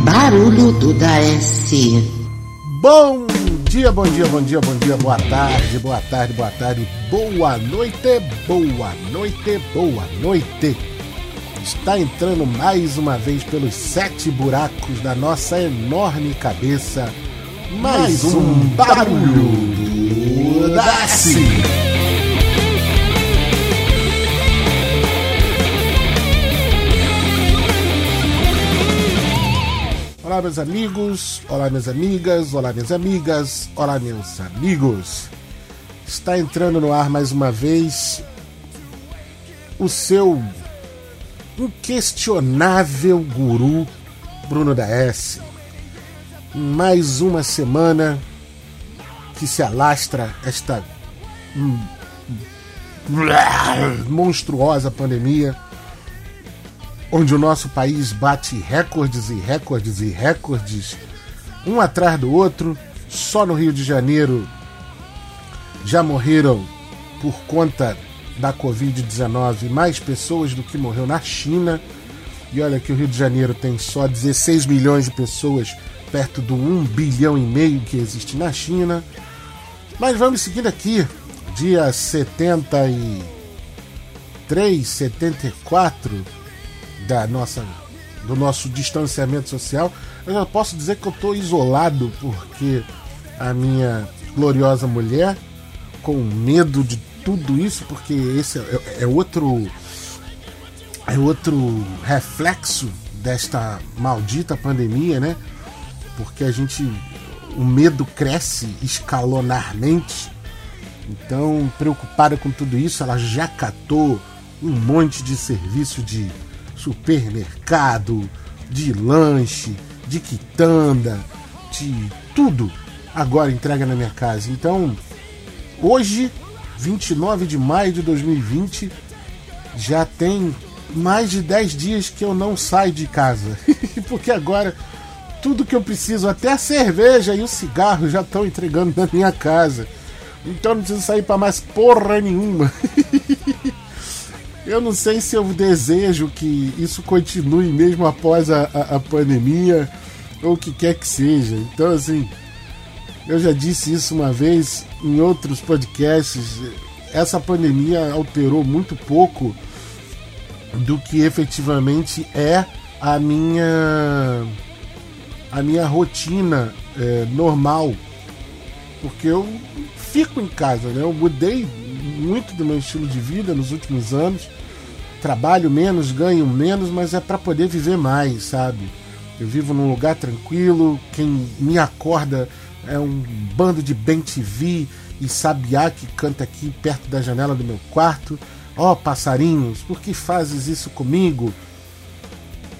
Barulho do Daes. Bom dia, bom dia, bom dia, bom dia, boa tarde, boa tarde, boa tarde, boa noite, boa noite, boa noite. Está entrando mais uma vez pelos sete buracos da nossa enorme cabeça. Mais um barulho do Daci. Olá, meus amigos, olá, minhas amigas, olá, minhas amigas, olá, meus amigos. Está entrando no ar mais uma vez o seu inquestionável guru Bruno da S. Mais uma semana que se alastra esta hum, monstruosa pandemia onde o nosso país bate recordes e recordes e recordes, um atrás do outro. Só no Rio de Janeiro já morreram por conta da Covid-19 mais pessoas do que morreu na China. E olha que o Rio de Janeiro tem só 16 milhões de pessoas, perto do 1 bilhão e meio que existe na China. Mas vamos seguindo aqui, dia 73, 74 da nossa do nosso distanciamento social, eu já posso dizer que eu estou isolado porque a minha gloriosa mulher, com medo de tudo isso, porque esse é, é outro é outro reflexo desta maldita pandemia, né? Porque a gente o medo cresce escalonarmente. Então, preocupada com tudo isso, ela já catou um monte de serviço de supermercado, de lanche, de quitanda, de tudo agora entrega na minha casa. Então, hoje, 29 de maio de 2020, já tem mais de 10 dias que eu não saio de casa. Porque agora tudo que eu preciso, até a cerveja e o cigarro já estão entregando na minha casa. Então não preciso sair para mais porra nenhuma. Eu não sei se eu desejo que isso continue mesmo após a, a, a, pandemia ou o que quer que seja. Então, assim, eu já disse isso uma vez em outros podcasts. Essa pandemia alterou muito pouco do que efetivamente é a minha a minha rotina é, normal, porque eu fico em casa, né? Eu mudei muito do meu estilo de vida nos últimos anos. Trabalho menos, ganho menos, mas é para poder viver mais, sabe? Eu vivo num lugar tranquilo, quem me acorda é um bando de bem e sabiá que canta aqui perto da janela do meu quarto. Ó oh, passarinhos, por que fazes isso comigo?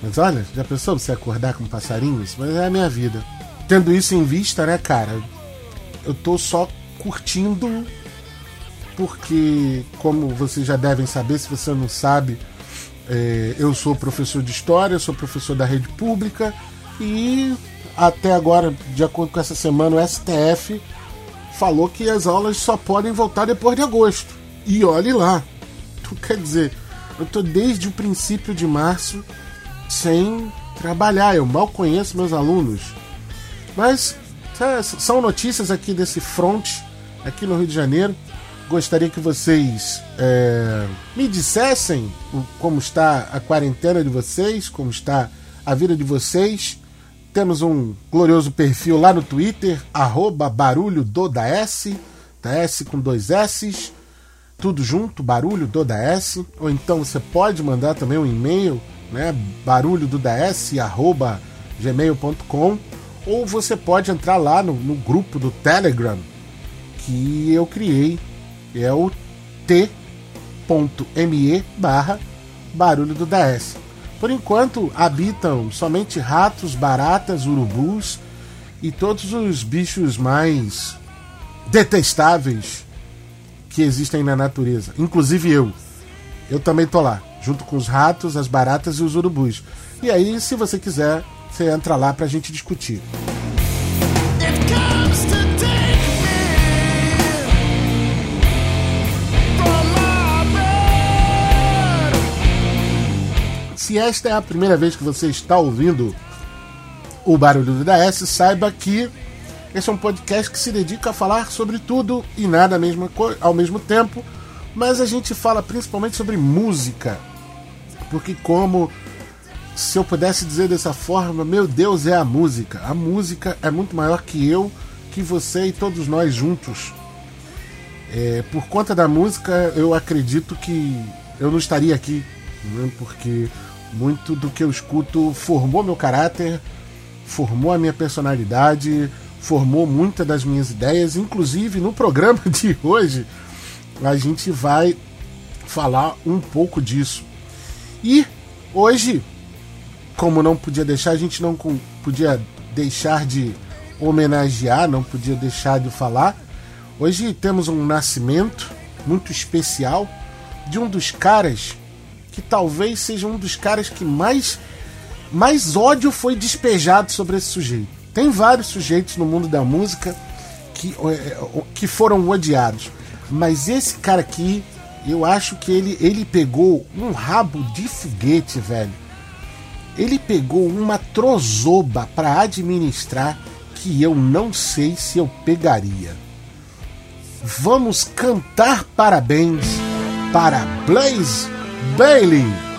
Mas olha, já pensou você acordar com passarinhos? Mas é a minha vida. Tendo isso em vista, né, cara? Eu tô só curtindo porque, como vocês já devem saber, se você não sabe, é, eu sou professor de história, sou professor da rede pública e até agora, de acordo com essa semana, o STF falou que as aulas só podem voltar depois de agosto. E olhe lá. Então, quer dizer, eu estou desde o princípio de março sem trabalhar, eu mal conheço meus alunos. Mas é, são notícias aqui desse front, aqui no Rio de Janeiro gostaria que vocês é, me dissessem como está a quarentena de vocês, como está a vida de vocês. Temos um glorioso perfil lá no Twitter, arroba barulho do da S, da S com dois S, tudo junto, barulho do da S. Ou então você pode mandar também um e-mail, né, barulho do da S, arroba gmail.com. Ou você pode entrar lá no, no grupo do Telegram que eu criei é o t.me barra barulho do DS. Por enquanto habitam somente ratos, baratas, urubus e todos os bichos mais detestáveis que existem na natureza, inclusive eu. Eu também tô lá, junto com os ratos, as baratas e os urubus. E aí, se você quiser, você entra lá pra gente discutir. Se esta é a primeira vez que você está ouvindo o Barulho do DS, saiba que esse é um podcast que se dedica a falar sobre tudo e nada ao mesmo tempo, mas a gente fala principalmente sobre música. Porque, como se eu pudesse dizer dessa forma, meu Deus, é a música. A música é muito maior que eu, que você e todos nós juntos. É, por conta da música, eu acredito que eu não estaria aqui, né? porque muito do que eu escuto formou meu caráter, formou a minha personalidade, formou muitas das minhas ideias. Inclusive, no programa de hoje, a gente vai falar um pouco disso. E hoje, como não podia deixar, a gente não podia deixar de homenagear, não podia deixar de falar. Hoje temos um nascimento muito especial de um dos caras que talvez seja um dos caras que mais mais ódio foi despejado sobre esse sujeito. Tem vários sujeitos no mundo da música que, é, que foram odiados, mas esse cara aqui, eu acho que ele, ele pegou um rabo de foguete, velho. Ele pegou uma trozoba para administrar que eu não sei se eu pegaria. Vamos cantar parabéns para Blaze Bailey.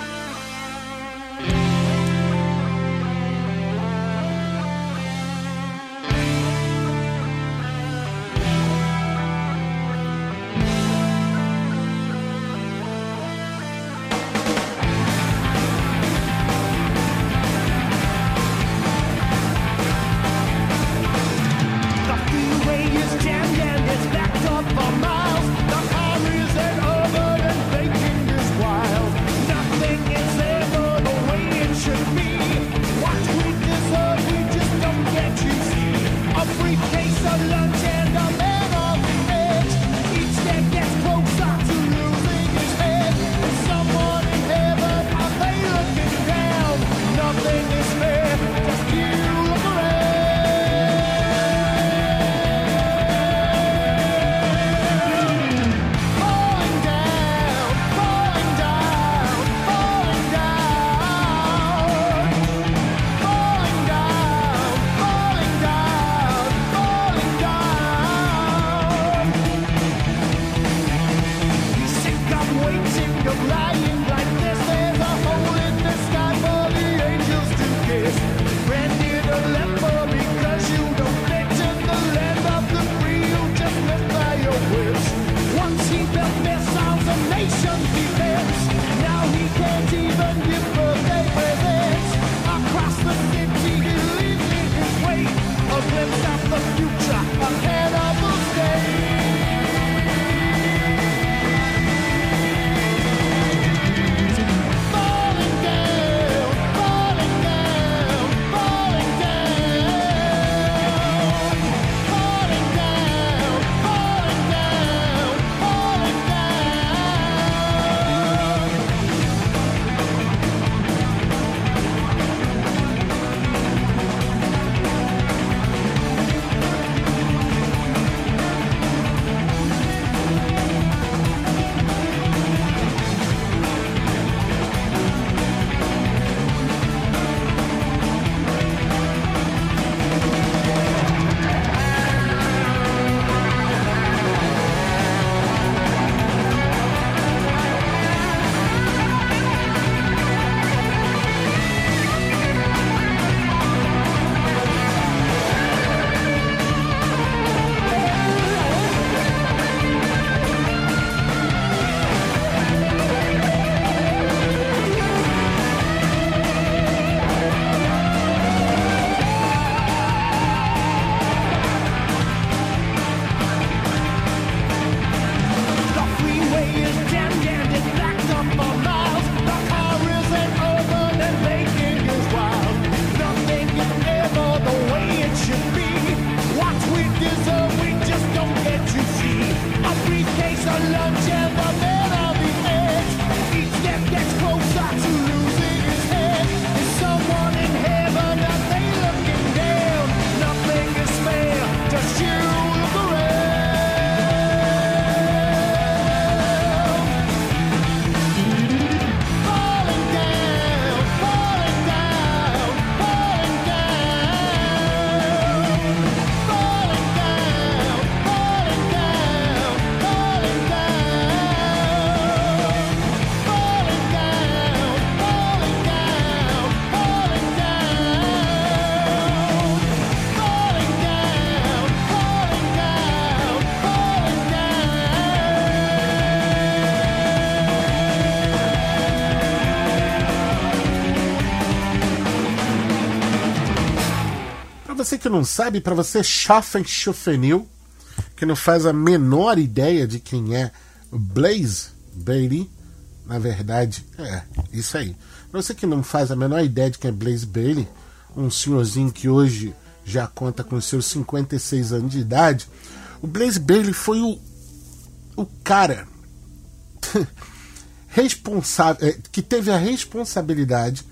Não sabe, para você Schaffen Chufenil, que não faz a menor ideia de quem é Blaze Bailey, na verdade, é isso aí. Pra você que não faz a menor ideia de quem é Blaze Bailey, um senhorzinho que hoje já conta com seus 56 anos de idade, o Blaze Bailey foi o, o cara responsável, é, que teve a responsabilidade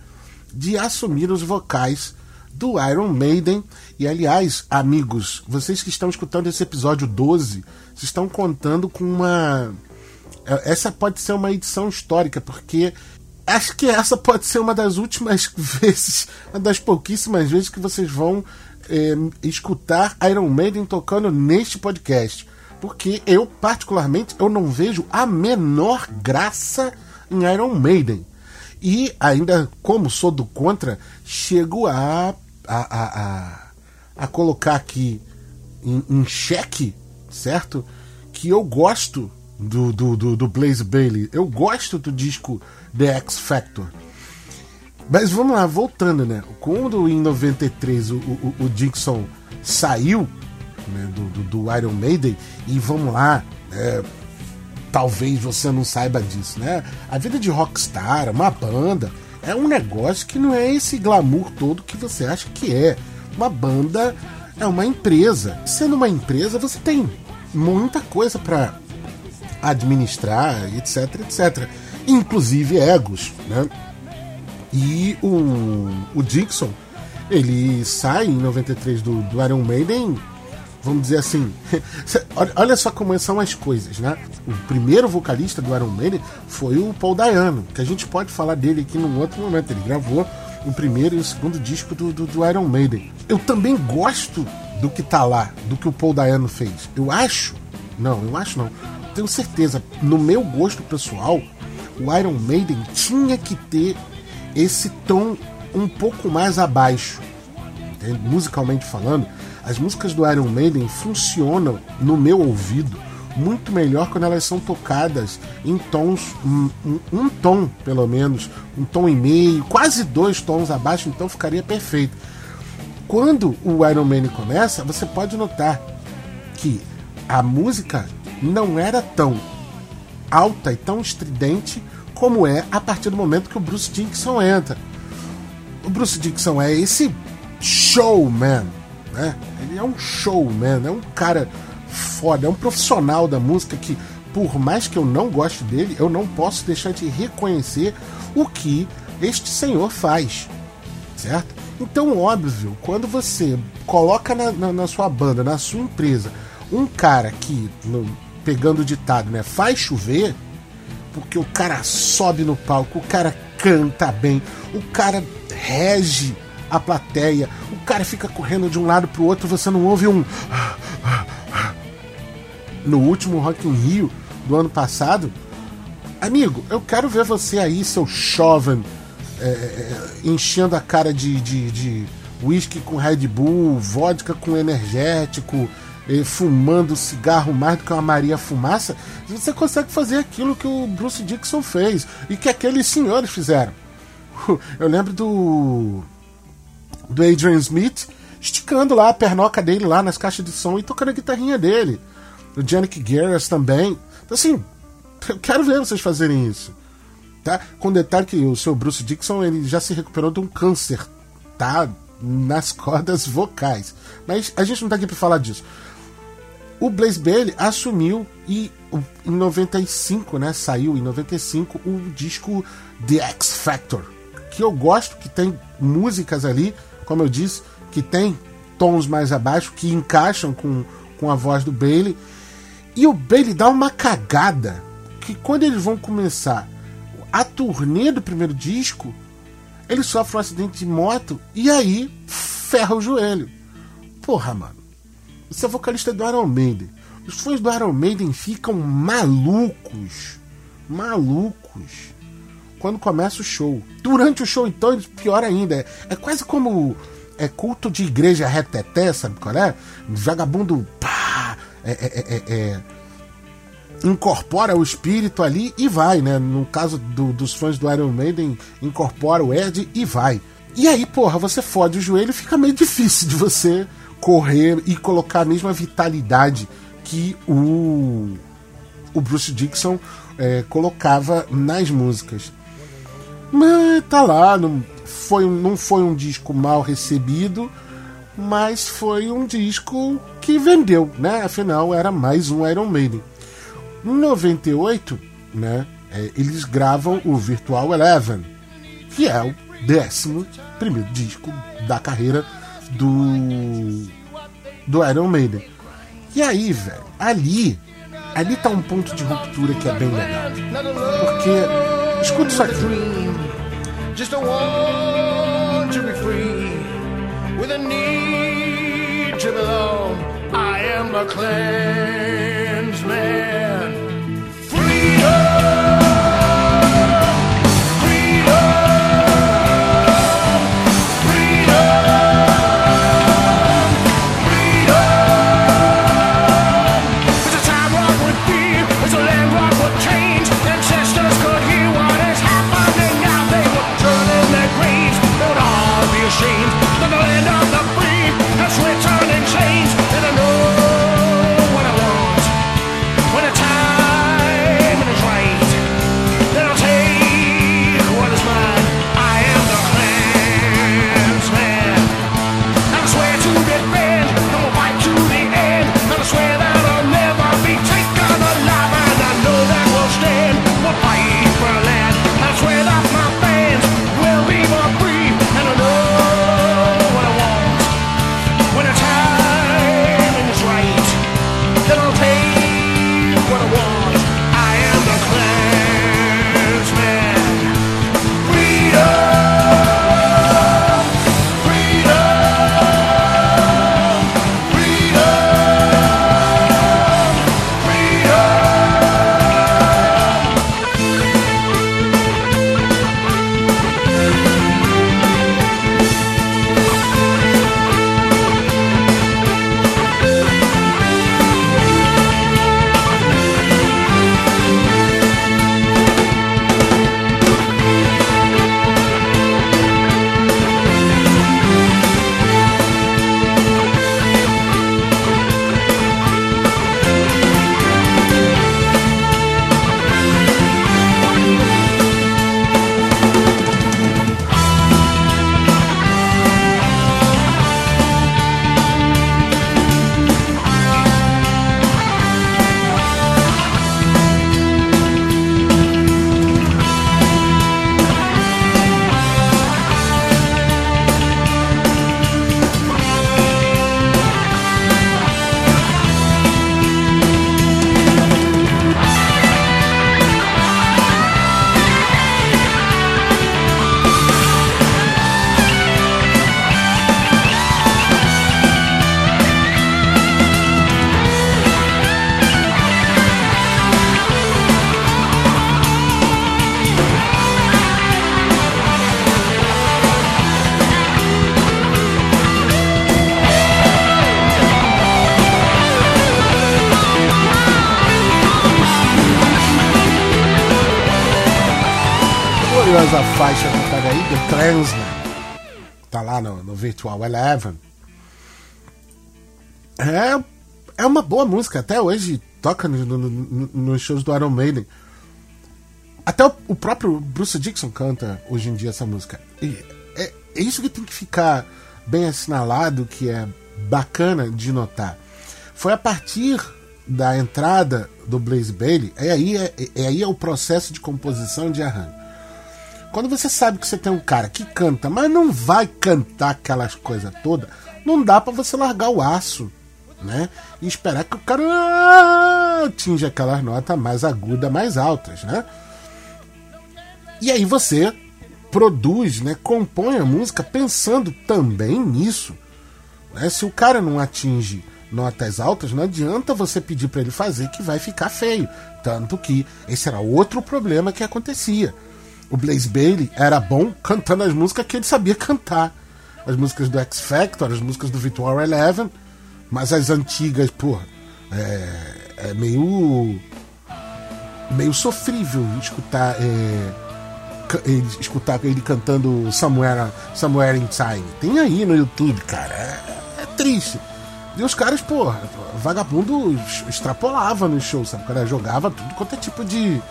de assumir os vocais do Iron Maiden. E aliás, amigos, vocês que estão escutando esse episódio 12, vocês estão contando com uma. É, essa pode ser uma edição histórica, porque acho que essa pode ser uma das últimas vezes, uma das pouquíssimas vezes que vocês vão é, escutar Iron Maiden tocando neste podcast. Porque eu, particularmente, eu não vejo a menor graça em Iron Maiden. E ainda, como sou do contra, chego a, a, a, a, a colocar aqui em, em xeque, certo? Que eu gosto do, do, do, do Blaze Bailey. Eu gosto do disco The X Factor. Mas vamos lá, voltando, né? Quando em 93 o, o, o Dixon saiu né, do, do, do, Iron Maiden, e vamos lá, é, talvez você não saiba disso, né? A vida de rockstar, uma banda, é um negócio que não é esse glamour todo que você acha que é. Uma banda é uma empresa. Sendo uma empresa, você tem muita coisa para administrar, etc, etc. Inclusive egos, né? E o, o Dixon, ele sai em 93 do, do Iron Maiden vamos dizer assim. olha só como são as coisas, né? O primeiro vocalista do Iron Maiden foi o Paul Dayano, que a gente pode falar dele aqui num outro momento. Ele gravou o primeiro e o segundo disco do, do, do Iron Maiden. Eu também gosto do que tá lá, do que o Paul Dayano fez. Eu acho, não, eu acho não, tenho certeza, no meu gosto pessoal, o Iron Maiden tinha que ter esse tom um pouco mais abaixo, entende? musicalmente falando as músicas do Iron Maiden funcionam no meu ouvido muito melhor quando elas são tocadas em tons, um, um, um, tom pelo menos, um tom e meio, quase dois tons abaixo, então ficaria perfeito. Quando o Iron Maiden começa, você pode notar que a música não era tão alta e tão estridente como é a partir do momento que o Bruce Dickinson entra. O Bruce Dickinson é esse showman, né? Ele é um showman, é um cara foda, é um profissional da música que, por mais que eu não goste dele, eu não posso deixar de reconhecer o que este senhor faz, certo? Então, óbvio, quando você coloca na, na, na sua banda, na sua empresa, um cara que, no, pegando o ditado, né, faz chover, porque o cara sobe no palco, o cara canta bem, o cara rege a plateia, o cara fica correndo de um lado pro outro, você não ouve um. No último Rock in Rio do ano passado, amigo, eu quero ver você aí, seu jovem, é, é, é, enchendo a cara de, de, de whisky com Red Bull, vodka com energético, fumando cigarro mais do que uma Maria Fumaça, você consegue fazer aquilo que o Bruce Dixon fez e que aqueles senhores fizeram. Eu lembro do do Adrian Smith, esticando lá a pernoca dele lá nas caixas de som e tocando a guitarrinha dele. O Janik Garris também. Então, assim, eu quero ver vocês fazerem isso. Tá? Com detalhe que o seu Bruce Dixon ele já se recuperou de um câncer, tá? Nas cordas vocais. Mas a gente não tá aqui para falar disso. O Blaze Bailey assumiu e em 95, né, saiu em 95 o disco The X Factor, que eu gosto que tem músicas ali como eu disse, que tem tons mais abaixo que encaixam com, com a voz do Bailey. E o Bailey dá uma cagada que quando eles vão começar a turnê do primeiro disco, ele sofre um acidente de moto e aí ferra o joelho. Porra, mano. Você é vocalista do Iron Maiden. Os fãs do Iron Maiden ficam malucos. Malucos quando começa o show. Durante o show, então, pior ainda. É, é quase como é culto de igreja reteté, sabe qual é? Vagabundo, pá, é, é, é, é, incorpora o espírito ali e vai, né? No caso do, dos fãs do Iron Maiden, incorpora o Ed e vai. E aí, porra, você fode o joelho fica meio difícil de você correr e colocar a mesma vitalidade que o, o Bruce Dixon é, colocava nas músicas. Mas tá lá, não foi, não foi um disco mal recebido, mas foi um disco que vendeu, né? Afinal, era mais um Iron Maiden. Em 98, né, é, eles gravam o Virtual Eleven, que é o décimo primeiro disco da carreira do, do Iron Maiden. E aí, velho, ali, ali tá um ponto de ruptura que é bem legal. Porque, escuta isso aqui. Just a want to be free with a need to belong. I am a clansman. Gloriosa faixa aí, The Transman. Tá lá no, no Virtual Eleven. É, é uma boa música, até hoje toca nos no, no, no shows do Iron Maiden. Até o, o, próprio Bruce Dixon canta hoje em dia essa música. E é, é isso que tem que ficar bem assinalado, que é bacana de notar. Foi a partir da entrada do Blaze Bailey, é aí, é, é aí é o processo de composição de arranjo. Quando você sabe que você tem um cara que canta, mas não vai cantar aquelas coisas todas, não dá para você largar o aço, né? E esperar que o cara atinja aquelas notas mais agudas, mais altas, né? E aí você produz, né, compõe a música pensando também nisso. Né? Se o cara não atinge notas altas, não adianta você pedir para ele fazer que vai ficar feio. Tanto que esse era outro problema que acontecia o Blaze Bailey era bom cantando as músicas que ele sabia cantar. As músicas do X Factor, as músicas do Virtual Eleven, mas as antigas, porra, é, é meio. meio sofrível escutar. É, ele, escutar ele cantando Somewhere, Somewhere in Time. Tem aí no YouTube, cara. É, é triste. E os caras, pô, vagabundo extrapolava no show, sabe? O cara jogava tudo quanto é tipo de,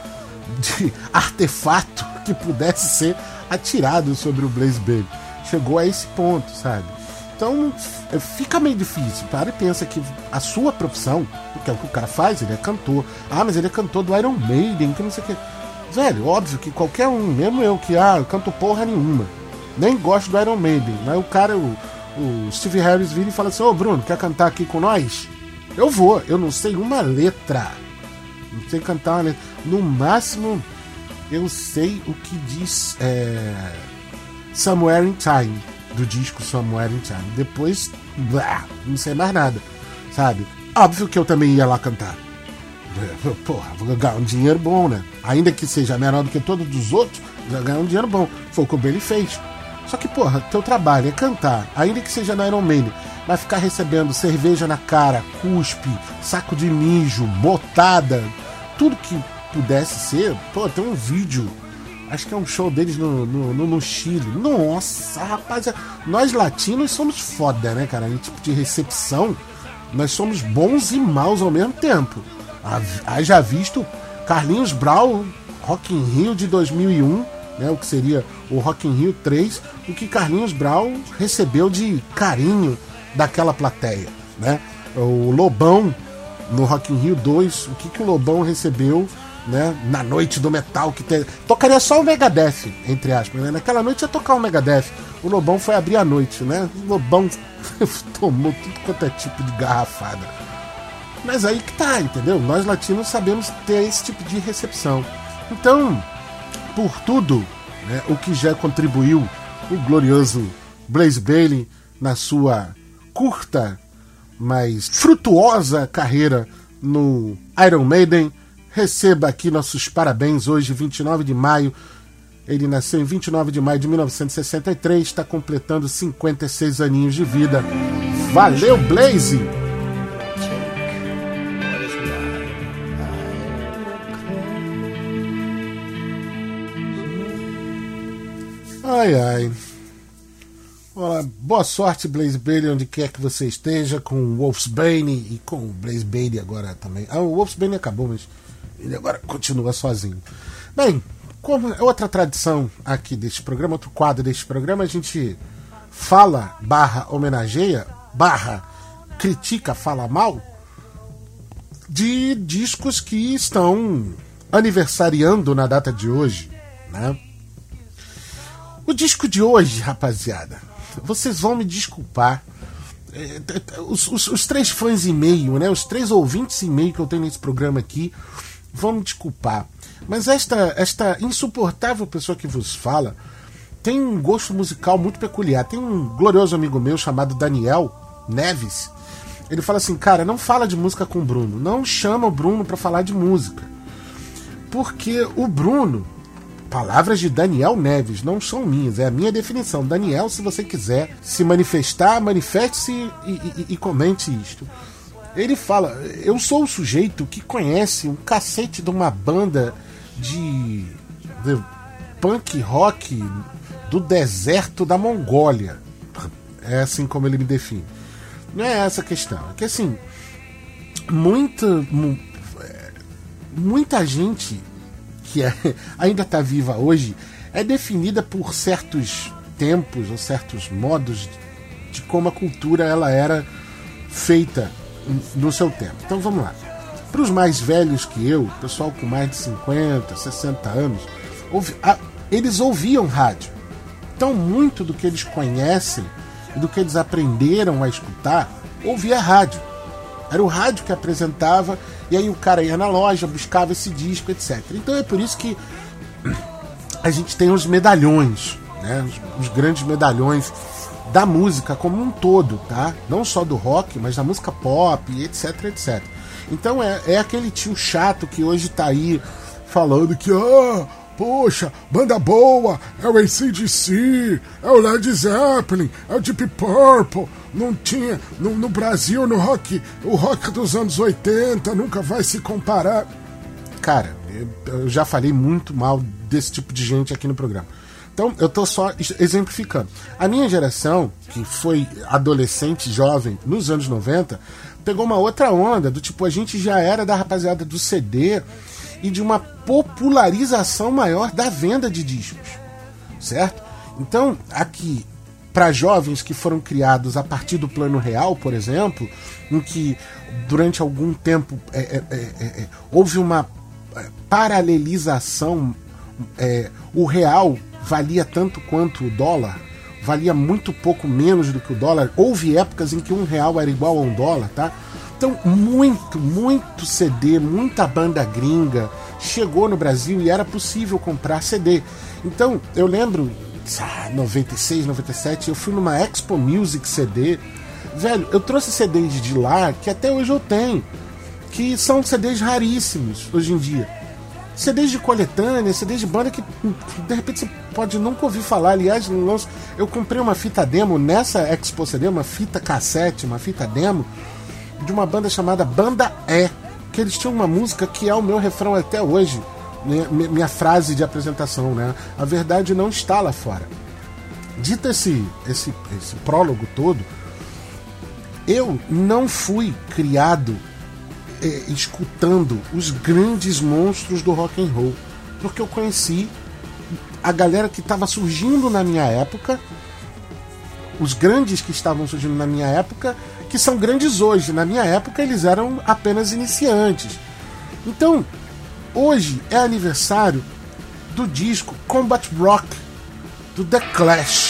de artefato que pudesse ser atirado sobre o Blaze Baby. Chegou a esse ponto, sabe? Então é, fica meio difícil. Para e pensa que a sua profissão, que é o que o cara faz, ele é cantor. Ah, mas ele é cantor do Iron Maiden, que não sei o que. Velho, óbvio que qualquer um, mesmo eu, que ah, eu canto porra nenhuma, nem gosto do Iron Maiden, mas o cara, o, o Steve Harris vira e fala assim: Ô Bruno, quer cantar aqui com nós? Eu vou, eu não sei uma letra, não sei cantar letra. No máximo, eu sei o que diz é, Somewhere in Time, do disco Somewhere in Time. Depois, blá, não sei mais nada, sabe? Óbvio que eu também ia lá cantar. Porra, vou ganhar um dinheiro bom, né? Ainda que seja menor do que todos os outros, já ganhar um dinheiro bom. Foi o que o Billy fez. Só que, porra, teu trabalho é cantar, ainda que seja na Iron Maiden, vai ficar recebendo cerveja na cara, cuspe, saco de mijo, botada, tudo que pudesse ser. Pô, tem um vídeo, acho que é um show deles no, no, no, no Chile. Nossa, rapaz, nós latinos somos foda, né, cara? Em tipo de recepção, nós somos bons e maus ao mesmo tempo. Haja visto Carlinhos Brau, Rock in Rio de 2001, né, o que seria o Rock in Rio 3, o que Carlinhos Brau recebeu de carinho daquela plateia, né? O Lobão no Rock in Rio 2, o que, que o Lobão recebeu né, na noite do metal que tocaria só o Megadeth, entre aspas, né? Naquela noite ia tocar o Megadeth. O Lobão foi abrir a noite, né? O Lobão tomou tudo quanto é tipo de garrafada. Mas aí que tá, entendeu? Nós latinos sabemos ter esse tipo de recepção. Então, por tudo né, o que já contribuiu o glorioso Blaze Bailey na sua curta, mas frutuosa carreira no Iron Maiden, receba aqui nossos parabéns hoje, 29 de maio. Ele nasceu em 29 de maio de 1963, está completando 56 aninhos de vida. Valeu, Blaze! Ai, ai. Olá, boa sorte, Blaze Bailey, onde quer que você esteja, com Wolfsbane e com o Blaze Bailey agora também. Ah, o Wolfsbane acabou, mas ele agora continua sozinho. Bem, como é outra tradição aqui deste programa, outro quadro deste programa, a gente fala, barra homenageia, barra critica, fala mal de discos que estão aniversariando na data de hoje, né? O disco de hoje, rapaziada, vocês vão me desculpar. É, os, os, os, três fãs e meio, né? Os três ouvintes e meio que eu tenho nesse programa aqui vão me desculpar. Mas esta, esta insuportável pessoa que vos fala tem um gosto musical muito peculiar. Tem um glorioso amigo meu chamado Daniel Neves. Ele fala assim, cara, não fala de música com o Bruno. Não chama o Bruno para falar de música. Porque o Bruno Palavras de Daniel Neves, não são minhas, é a minha definição. Daniel, se você quiser se manifestar, manifeste-se e, e, e comente isto. Ele fala: Eu sou o sujeito que conhece um cacete de uma banda de, de punk rock do deserto da Mongólia. É assim como ele me define. Não é essa a questão. É que assim, muita, é, muita gente que é, ainda está viva hoje, é definida por certos tempos ou certos modos de como a cultura ela era feita no seu tempo. Então vamos lá. Para os mais velhos que eu, pessoal com mais de 50, 60 anos, ouvi, a, eles ouviam rádio. Então muito do que eles conhecem e do que eles aprenderam a escutar, ouvia rádio. Era o rádio que apresentava, e aí o cara ia na loja, buscava esse disco, etc. Então é por isso que a gente tem os medalhões, né? os, os grandes medalhões da música como um todo, tá? Não só do rock, mas da música pop, etc, etc. Então é, é aquele tio chato que hoje tá aí falando que, ah, poxa, banda boa, é o ACDC, é o Led Zeppelin, é o Deep Purple, não tinha. No, no, Brasil, no rock, o rock dos anos 80 nunca vai se comparar. Cara, eu, eu já falei muito mal desse tipo de gente aqui no programa. Então, eu estou só exemplificando. A minha geração, que foi adolescente, jovem, nos anos 90, pegou uma outra onda, do tipo, a gente já era da rapaziada do CD e de uma popularização maior da venda de discos, certo? Então, aqui, para jovens que foram criados a partir do plano real, por exemplo, em que durante algum tempo é, é, é, é, é houve uma é, paralelização, o real valia tanto quanto o dólar, valia muito pouco menos do que o dólar. Houve épocas em que um real era igual a um dólar, tá? Então, muito, muito CD, muita banda gringa chegou no Brasil e era possível comprar CD. Então, eu lembro, ah, 96, 97, eu fui numa Expo Music CD. Velho, eu trouxe CDs de lá que até hoje eu tenho, que são CDs raríssimos hoje em dia. CDs de coletânea, CDs de banda que de repente você pode nunca ouvir falar. Aliás, eu comprei uma fita demo nessa Expo CD, uma fita cassete, uma fita demo, de uma banda chamada Banda E, que eles tinham uma música que é o meu refrão até hoje, minha, minha frase de apresentação, né? A verdade não está lá fora. Dito esse, esse, esse prólogo todo, eu não fui criado é, escutando os grandes monstros do rock and roll, porque eu conheci a galera que estava surgindo na minha época, os grandes que estavam surgindo na minha época, que são grandes hoje. Na minha época eles eram apenas iniciantes. Então, hoje é aniversário do disco Combat Rock do The Clash.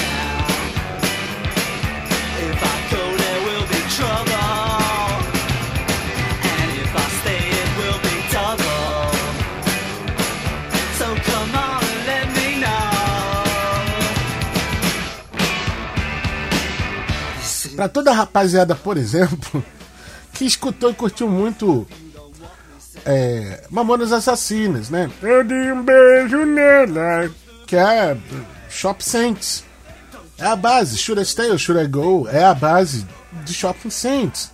Para toda a rapaziada, por exemplo, que escutou e curtiu muito é, Mamonas Assassinas, né? Eu dei um beijo nela, que é Shop Saints. É a base, Should I Stay or Should I Go? É a base de Shopping Saints.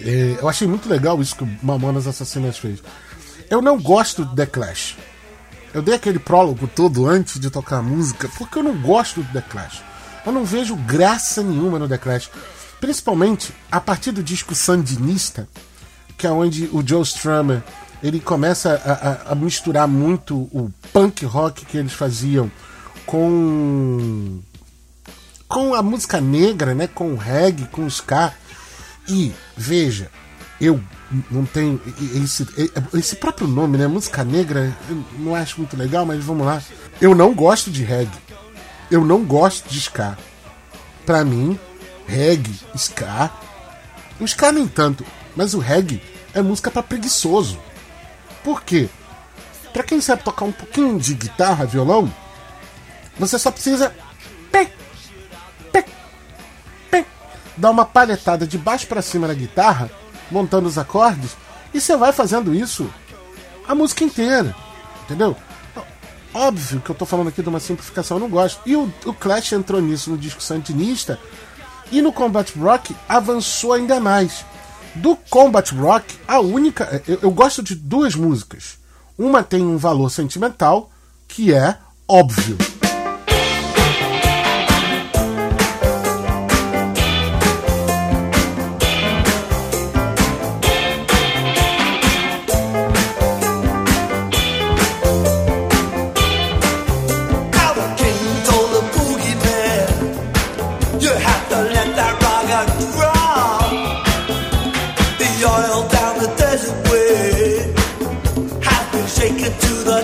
É, eu achei muito legal isso que Mamonas Assassinas fez. Eu não gosto do The Clash. Eu dei aquele prólogo todo antes de tocar a música porque eu não gosto do The Clash. Eu não vejo graça nenhuma no The Clash. Principalmente a partir do disco Sandinista, que é onde o Joe Strummer ele começa a, a, a misturar muito o punk rock que eles faziam com com a música negra, né, com o reggae, com o ska. E veja, eu não tenho esse, esse próprio nome, né, música negra, não acho muito legal, mas vamos lá. Eu não gosto de reggae eu não gosto de ska. Pra mim, reggae, ska. O ska nem tanto, mas o reggae é música para preguiçoso. Por quê? Pra quem sabe tocar um pouquinho de guitarra, violão, você só precisa pé, pé, pé, dar uma palhetada de baixo para cima na guitarra, montando os acordes, e você vai fazendo isso a música inteira. Entendeu? Óbvio que eu tô falando aqui de uma simplificação, eu não gosto. E o, o Clash entrou nisso no disco Santinista e no Combat Rock avançou ainda mais. Do Combat Rock, a única. Eu, eu gosto de duas músicas. Uma tem um valor sentimental, que é óbvio.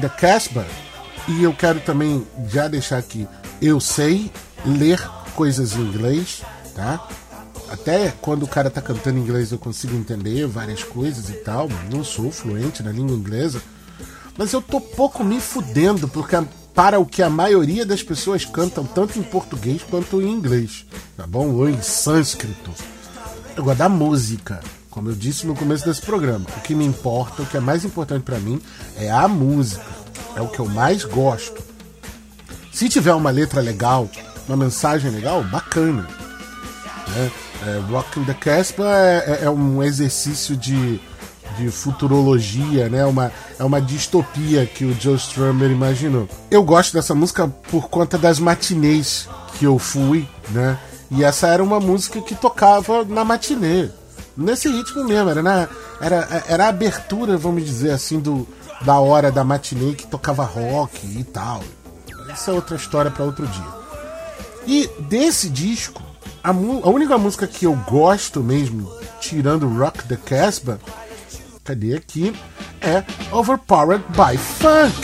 the Casbah e eu quero também já deixar aqui. Eu sei ler coisas em inglês, tá? Até quando o cara tá cantando em inglês eu consigo entender várias coisas e tal. Não sou fluente na língua inglesa. Mas eu tô pouco me fudendo porque para o que a maioria das pessoas cantam tanto em português quanto em inglês, tá bom? Ou em sânscrito. Eu gosto da música, como eu disse no começo desse programa. O que me importa, o que é mais importante pra mim é a música. É o que eu mais gosto. Se tiver uma letra legal, uma mensagem legal, bacana. Né? É, Rock the Casbah é, é- é um exercício de, de futurologia, né? Uma, é uma distopia que o Joe Strummer imaginou. Eu gosto dessa música por conta das matinês que eu fui, né? E essa era uma música que tocava na matinê. Nesse ritmo mesmo, era, na, era, era a abertura, vamos dizer assim, do, da hora da matinê que tocava rock e tal. Essa é outra história para outro dia. E desse disco, a, a única música que eu gosto mesmo, tirando Rock the Casbah, cadê aqui? É Overpowered by Funk.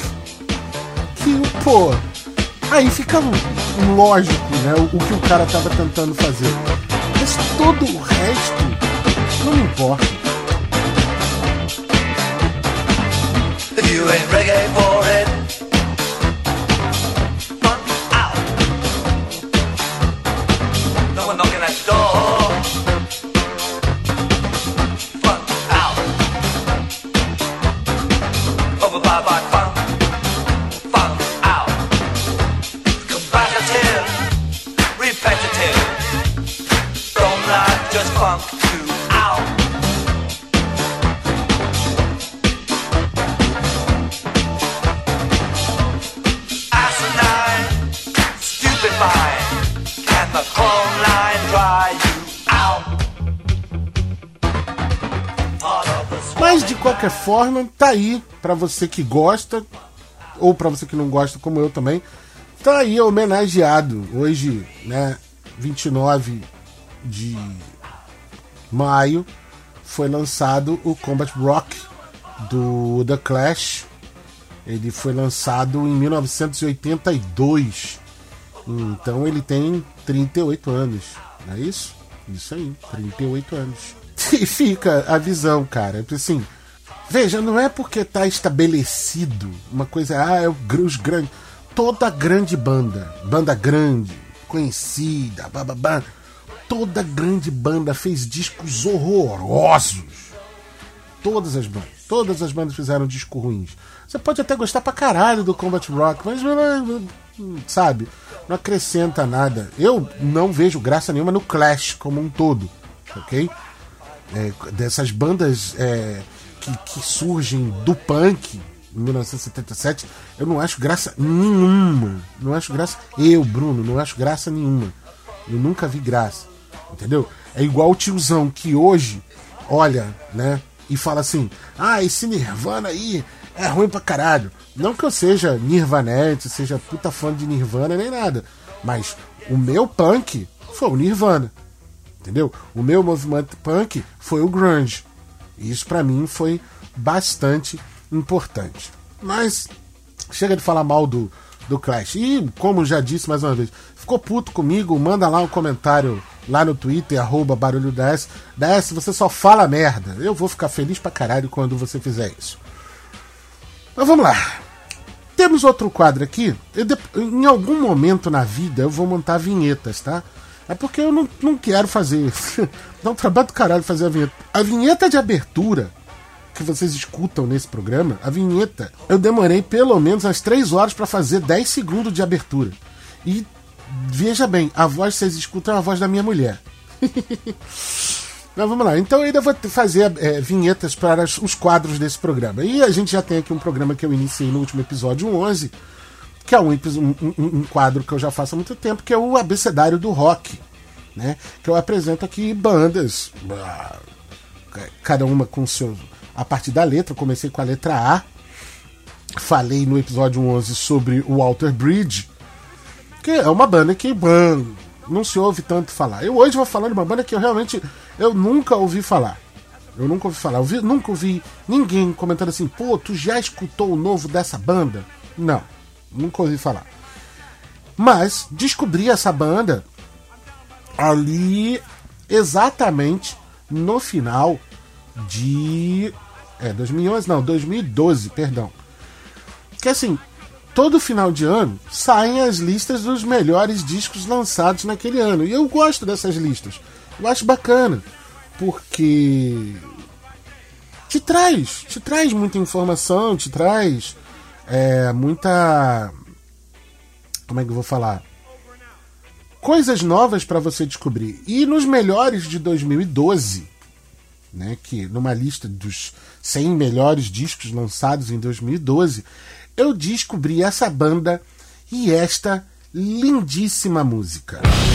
Que, pô, aí fica lógico, né? O, o que o cara tava tentando fazer. Mas todo o resto não me. If you ain't reggae for it, funk out. No one knocking at the door. Funk out. Over by by funk, funk out. Combative, repetitive. Don't like just funk qualquer forma, tá aí pra você que gosta ou pra você que não gosta, como eu também. Tá aí homenageado hoje, né, 29 de maio, foi lançado o Combat Rock do The Clash. Ele foi lançado em 1982. Então ele tem 38 anos, não é isso? Isso aí, 38 anos. E fica a visão, cara. Assim, veja, não é porque tá estabelecido uma coisa, ah, é o, gr- os grandes. Toda grande banda, banda grande, conhecida, bababá, toda grande banda fez discos horrorosos. Todas as bandas. Todas as bandas fizeram discos ruins. Você pode até gostar pra caralho do Combat Rock, mas não- sabe, não acrescenta nada. Eu não vejo graça nenhuma no Clash como um todo, ok? É, dessas bandas é, que, que surgem do punk em 1977, eu não acho graça nenhuma. Não acho graça. Eu, Bruno, não acho graça nenhuma. Eu nunca vi graça. Entendeu? É igual o tiozão que hoje olha, né? E fala assim: ah, esse Nirvana aí é ruim pra caralho. Não que eu seja Nirvanete, seja puta fã de Nirvana nem nada. Mas o meu punk foi o Nirvana. Entendeu? O meu movimento punk foi o grunge. Isso pra mim foi bastante importante. Mas chega de falar mal do, do Clash. E, como já disse mais uma vez, ficou puto comigo, manda lá um comentário lá no Twitter, arroba barulho você só fala merda. Eu vou ficar feliz pra caralho quando você fizer isso. Mas vamos lá. Temos outro quadro aqui. Eu, em algum momento na vida eu vou montar vinhetas, tá? É porque eu não, não quero fazer. Dá um trabalho do caralho fazer a vinheta. A vinheta de abertura que vocês escutam nesse programa, a vinheta, eu demorei pelo menos umas 3 horas para fazer 10 segundos de abertura. E veja bem, a voz que vocês escutam é a voz da minha mulher. Mas vamos lá, então eu ainda vou fazer é, vinhetas para os quadros desse programa. E a gente já tem aqui um programa que eu iniciei no último episódio 11, que é um, um, um, quadro que eu já faço há muito tempo, que é o abecedário do rock. Né? Que eu apresento aqui bandas, cada uma com seu. A partir da letra, comecei com a letra A. Falei no episódio 11 sobre o Walter Bridge, que é uma banda que bam, não se ouve tanto falar. Eu hoje vou falar de uma banda que eu realmente eu nunca ouvi falar. Eu nunca ouvi falar. Eu vi, nunca ouvi ninguém comentando assim, pô, tu já escutou o novo dessa banda? Não, nunca ouvi falar. Mas descobri essa banda ali exatamente no final de. É, 2011, não, 2012, perdão. Que assim, todo final de ano saem as listas dos melhores discos lançados naquele ano. E eu gosto dessas listas. Eu acho bacana, porque te traz, te traz muita informação, te traz é, muita. Como é que eu vou falar? Coisas novas para você descobrir. E nos melhores de 2012, né, que numa lista dos 100 melhores discos lançados em 2012, eu descobri essa banda e esta lindíssima música. Para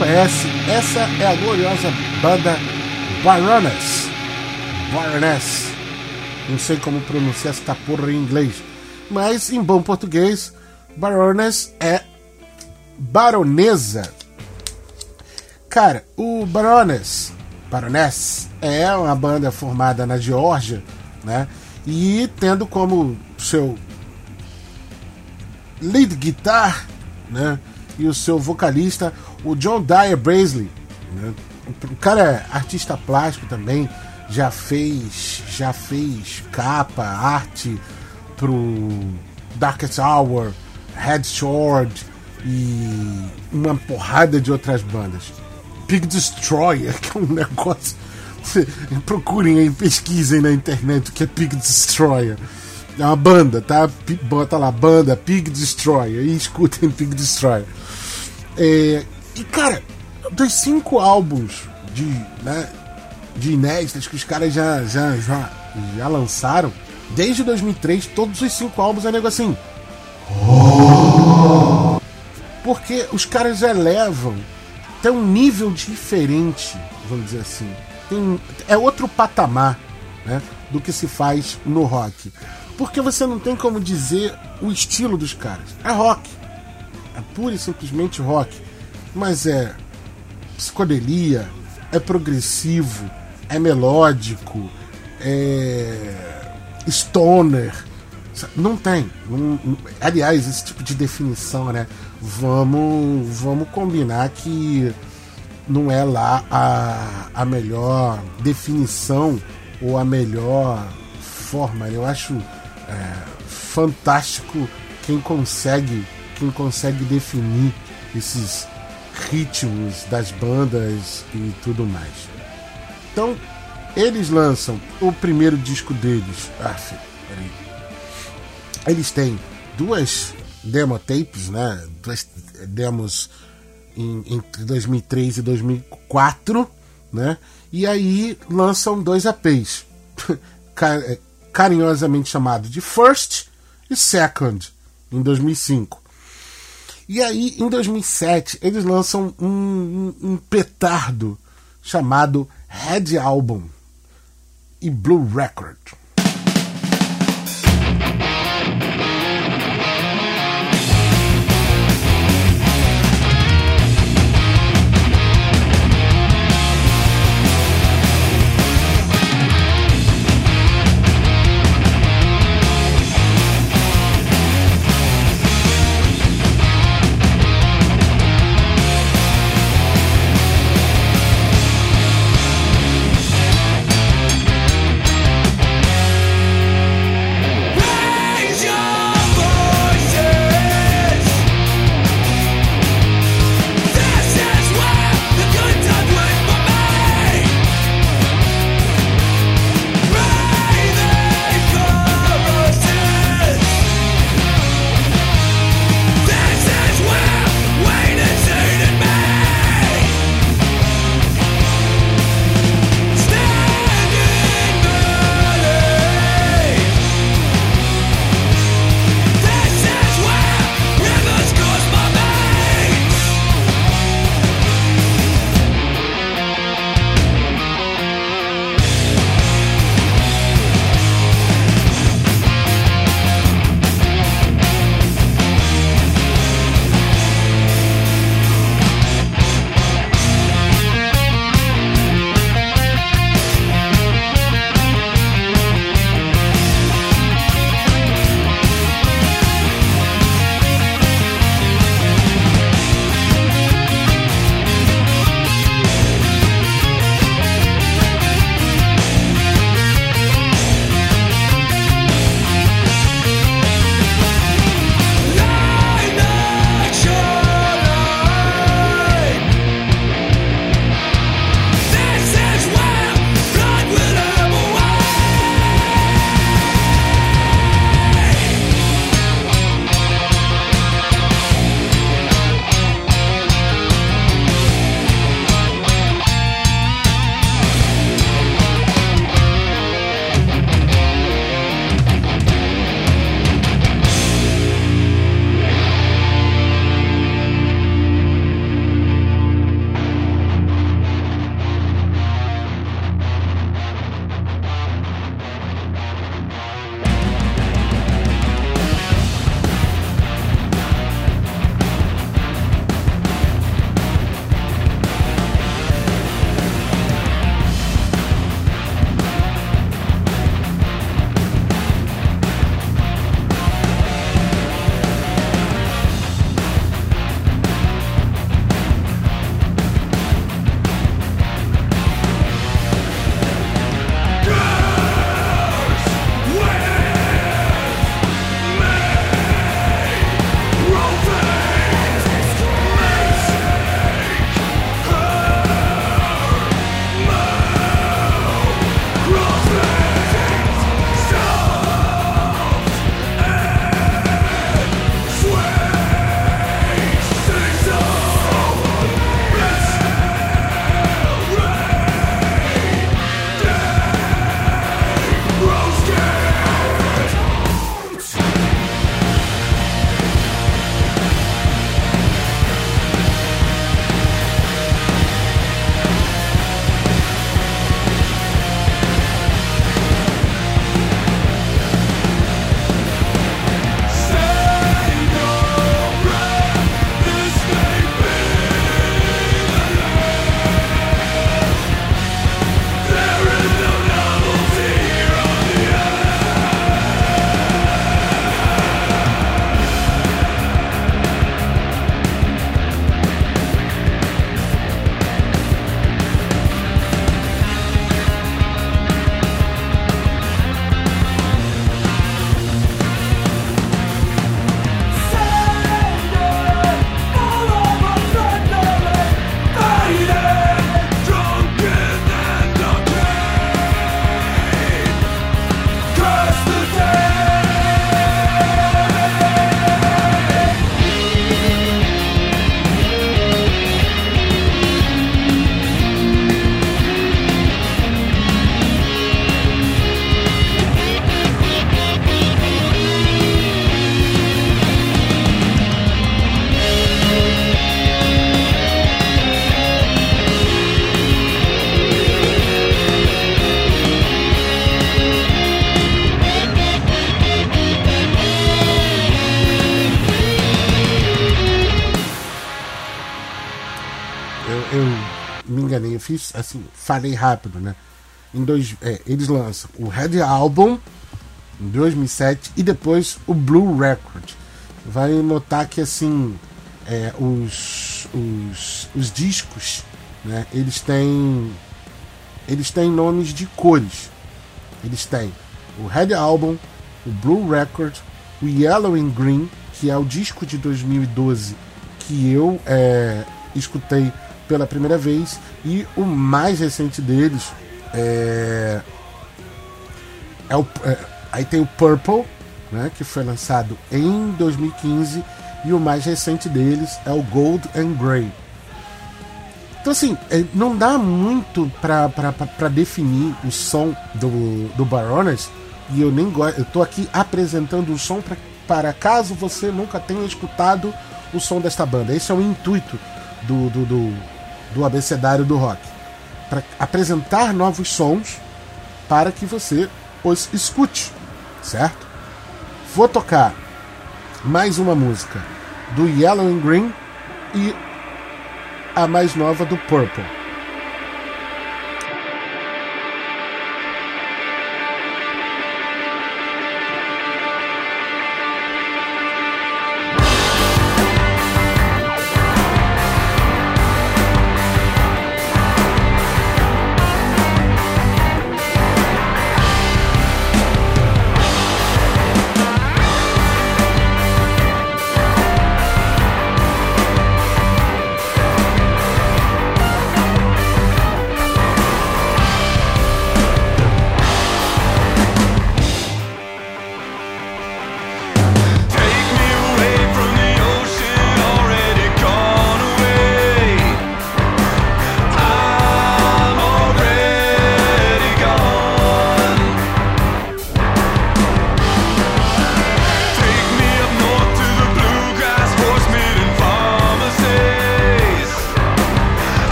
conhece, essa é a gloriosa banda Baroness. Baroness. Não sei como pronunciar essa porra em inglês, mas em bom português, Baroness é baronesa. Cara, o Baroness, Baroness é uma banda formada na Geórgia, né? E tendo como seu lead guitar, né? E o seu vocalista, o John Dyer Brasley. Né? O cara é artista plástico também, já fez, já fez capa, arte pro Darkest Hour, Head Sword e uma porrada de outras bandas. Big Destroyer, que é um negócio. Procurem aí, pesquisem na internet o que é Pig Destroyer. É uma banda, tá? Bota lá, banda Pig Destroyer e escutem Pig Destroyer. É, e cara, dos cinco álbuns de, né, de inéditas que os caras já, já, já, já lançaram, desde 2003, todos os cinco álbuns é nego assim. Porque os caras elevam tem um nível diferente, vamos dizer assim. Tem, é outro patamar né, do que se faz no rock. Porque você não tem como dizer o estilo dos caras. É rock. É pura e simplesmente rock. Mas é psicodelia, é progressivo, é melódico, é stoner. Não tem. Aliás, esse tipo de definição, né? Vamos, vamos combinar que não é lá a, a melhor definição ou a melhor forma. Eu acho é, fantástico quem consegue quem consegue definir esses ritmos das bandas e tudo mais. Então, eles lançam o primeiro disco deles. Ah, peraí. Eles têm duas demo tapes, né? Duas demos em, entre 2003 e 2004, né? E aí lançam dois APs, carinhosamente chamado de First e Second, em 2005. E aí, em 2007, eles lançam um, um, um petardo chamado Red Album e Blue Record. Enganei, eu fiz assim, falei rápido, né? Em dois, é, eles lançam o Red Album em 2007 e depois o Blue Record. Vai notar que assim é, os, os, os discos, né? Eles têm eles têm nomes de cores. Eles têm o Red Album, o Blue Record, o Yellow and Green, que é o disco de 2012 que eu é, escutei pela primeira vez, e o mais recente deles é, é o, é, aí tem o Purple, né, que foi lançado em 2015, e o mais recente deles é o Gold and Grey. Então assim, é, não dá muito para definir o som do, do Baroness, e eu nem gosto. Eu tô aqui apresentando o som pra, para caso você nunca tenha escutado o som desta banda. Esse é o intuito do, do, do, do abecedário do rock. Para apresentar novos sons para que você os escute, certo? Vou tocar mais uma música do Yellow and Green e a mais nova do Purple.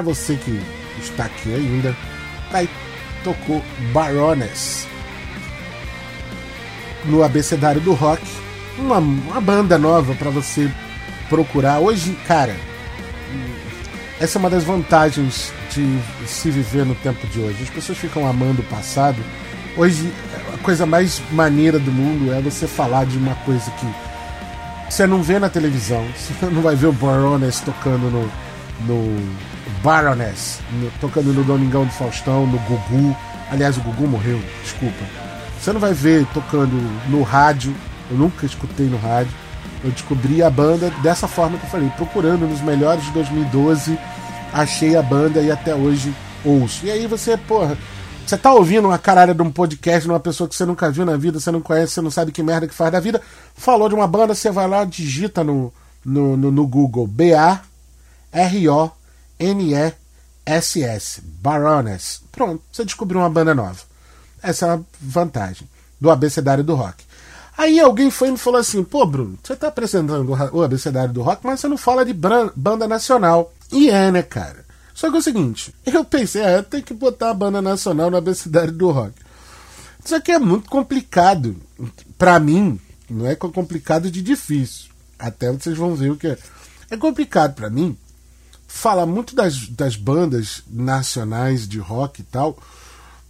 Para você que está aqui ainda, aí tocou Baroness no abecedário do rock, uma, uma banda nova para você procurar. Hoje, cara, essa é uma das vantagens de se viver no tempo de hoje. As pessoas ficam amando o passado. Hoje, a coisa mais maneira do mundo é você falar de uma coisa que você não vê na televisão. Você não vai ver o Baroness tocando no, no Baroness, no, tocando no Domingão do Faustão, no Gugu. Aliás, o Gugu morreu, desculpa. Você não vai ver tocando no rádio. Eu nunca escutei no rádio. Eu descobri a banda dessa forma que eu falei, procurando nos melhores de 2012, achei a banda e até hoje ouço. E aí você, porra, você tá ouvindo uma caralho de um podcast de uma pessoa que você nunca viu na vida, você não conhece, você não sabe que merda que faz da vida, falou de uma banda, você vai lá, digita no, no, no, no Google B-A-R-O-N-E-S-S, Baroness. Pronto, você descobriu uma banda nova. Essa é a vantagem do abecedário do rock. Aí alguém foi e me falou assim: pô, Bruno, você tá apresentando o abecedário do rock, mas você não fala de banda nacional. E é, né, cara? Só que é o seguinte: eu pensei, é, eu tenho que botar a banda nacional no abecedário do rock. Isso aqui é muito complicado. para mim, não é complicado de difícil. Até vocês vão ver o que é. É complicado para mim falar muito das, das bandas nacionais de rock e tal,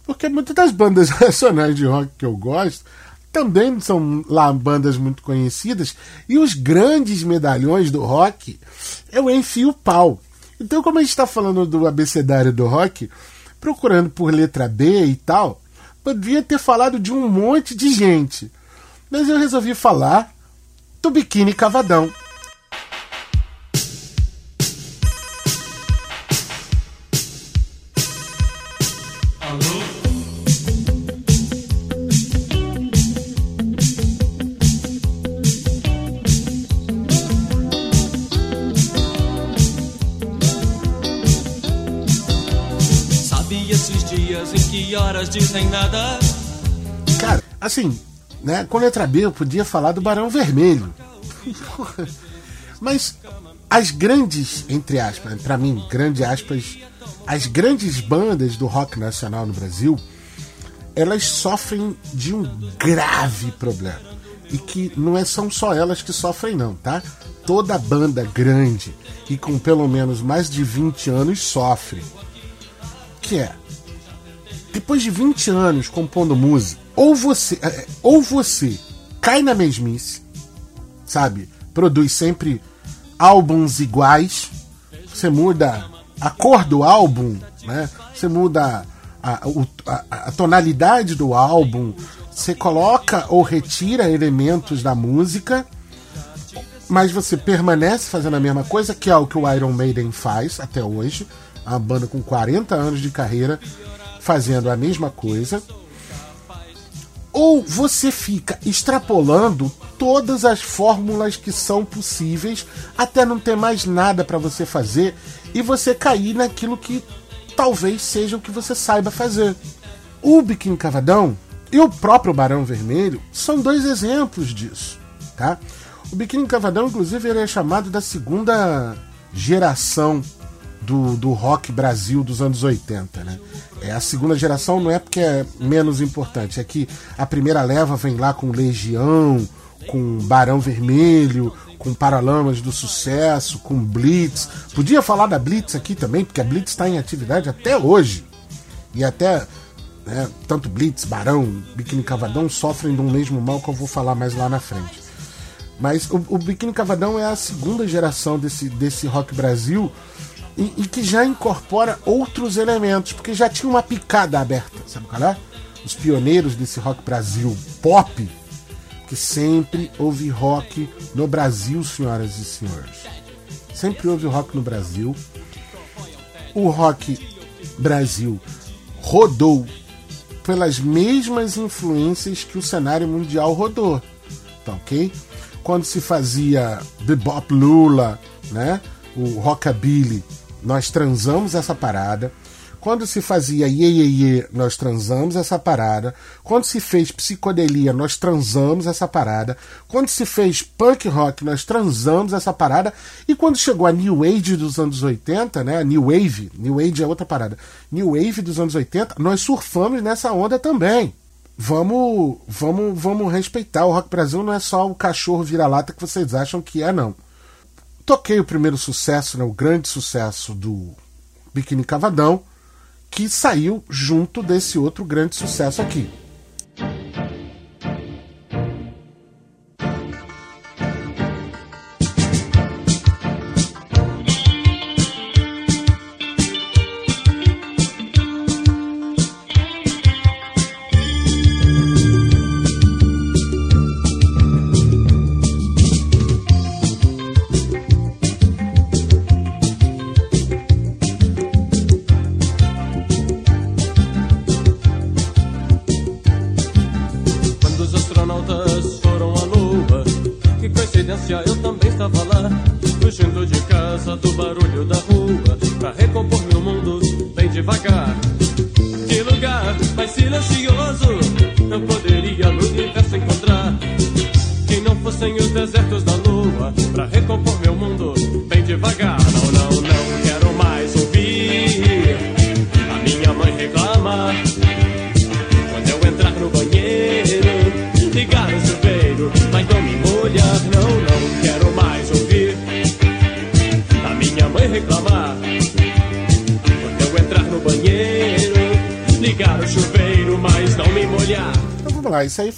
porque muitas das bandas nacionais de rock que eu gosto também são lá bandas muito conhecidas, e os grandes medalhões do rock eu enfio o pau. Então, como a gente está falando do abecedário do rock, procurando por letra B e tal, poderia ter falado de um monte de gente. Mas eu resolvi falar do Biquíni Cavadão. Horas dizem nada. Cara, assim, né? Com letra B eu podia falar do Barão Vermelho. Mas as grandes, entre aspas, para mim, grandes aspas, as grandes bandas do rock nacional no Brasil, elas sofrem de um grave problema. E que não é, são só elas que sofrem, não, tá? Toda banda grande e com pelo menos mais de 20 anos sofre. Que é depois de 20 anos compondo música, ou você, é, é, ou você cai na mesmice, sabe? Produz sempre álbuns iguais, você muda a cor do álbum, né? Você muda a, a, a tonalidade do álbum, você coloca ou retira elementos da música, mas você permanece fazendo a mesma coisa, que é o que o Iron Maiden faz até hoje. A banda com 40 anos de carreira fazendo a mesma coisa, ou você fica extrapolando todas as fórmulas que são possíveis até não ter mais nada para você fazer e você cair naquilo que talvez seja o que você saiba fazer. O Biquíni Cavadão e o próprio Barão Vermelho são dois exemplos disso, tá? O Biquíni Cavadão, inclusive, ele é chamado da segunda geração do, do rock Brasil dos anos 80, né? É, a segunda geração não é porque é menos importante, é que a primeira leva vem lá com Legião, com Barão Vermelho, com Paralamas do Sucesso, com Blitz. Podia falar da Blitz aqui também, porque a Blitz está em atividade até hoje. E até né, tanto Blitz, Barão, Biquíni Cavadão sofrem do mesmo mal que eu vou falar mais lá na frente. Mas o, o Biquíni Cavadão é a segunda geração desse, desse rock Brasil e, e, que já incorpora outros elementos, porque já tinha uma picada aberta, sabe qual é? Os pioneiros desse rock Brasil pop, que sempre houve rock no Brasil, senhoras e senhores. Sempre houve rock no Brasil. O rock Brasil rodou pelas mesmas influências que o cenário mundial rodou, tá ok? Quando se fazia bebop Lula, né? O rockabilly nós transamos essa parada. Quando se fazia Iê, Iê, Iê, nós transamos essa parada. Quando se fez psicodelia, nós transamos essa parada. Quando se fez punk rock, nós transamos essa parada. E quando chegou a New Age dos anos 80, né? New Wave, New Age é outra parada. New Wave dos anos 80, nós surfamos nessa onda também. Vamos, vamos, vamos respeitar. O Rock Brasil não é só o cachorro vira-lata que vocês acham que é, não. Toquei o primeiro sucesso, né, o grande sucesso do Biquíni Cavadão, que saiu junto desse outro grande sucesso aqui.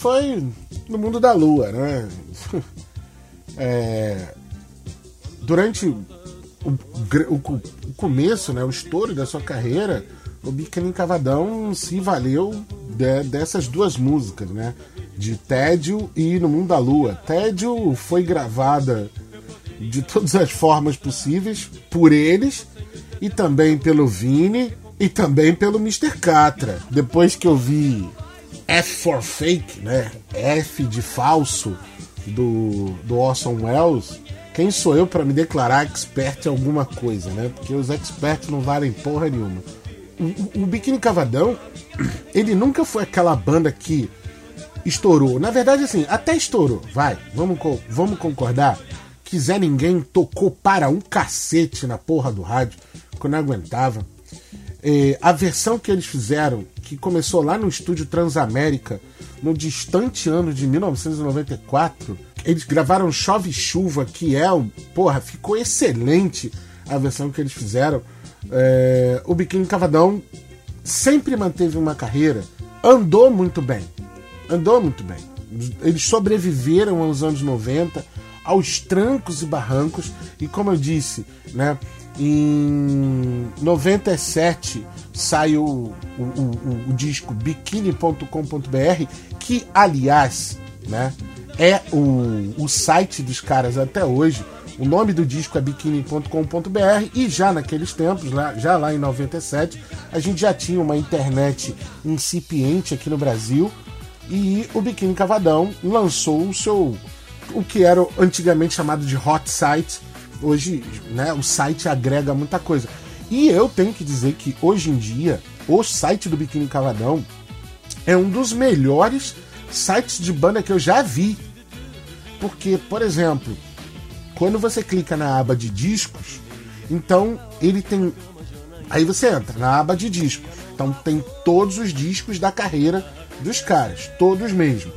Foi no mundo da lua, né? É, durante o, o o começo, né, o estouro da sua carreira, o Biquíni Cavadão se valeu de- dessas duas músicas, né? De Tédio e No Mundo da Lua. Tédio foi gravada de todas as formas possíveis por eles e também pelo Vini e também pelo Mr. Catra. Depois que eu vi F for Fake, né? F de falso do, do Orson Welles. Quem sou eu para me declarar expert em alguma coisa, né? Porque os experts não valem porra nenhuma. O, o, Biquíni Cavadão, ele nunca foi aquela banda que estourou. Na verdade, assim, até estourou, vai, vamos, vamos concordar. Zé Ninguém tocou para um cacete na porra do rádio, que eu não aguentava. É, a versão que eles fizeram, que começou lá no estúdio Transamérica, no distante ano de 1994, eles gravaram Chove Chuva, que é um. Porra, ficou excelente a versão que eles fizeram. É, o Biquíni Cavadão sempre manteve uma carreira, andou muito bem. Andou muito bem. Eles sobreviveram aos anos 90, aos trancos e barrancos, e como eu disse, né, em 97 sai o, o, o- o disco biquíni.com.br, que aliás né, é o, o site dos caras até hoje. O nome do disco é biquíni.com.br e já naqueles tempos, lá, já lá em 97, a gente já tinha uma internet incipiente aqui no Brasil e o Biquíni Cavadão lançou o seu o que era antigamente chamado de hot site. Hoje, né, o site agrega muita coisa. E eu tenho que dizer que hoje em dia o site do Biquíni Cavadão é um dos melhores sites de banda que eu já vi. Porque, por exemplo, quando você clica na aba de discos, então ele tem. Aí você entra na aba de discos. Então tem todos os discos da carreira dos caras, todos mesmo.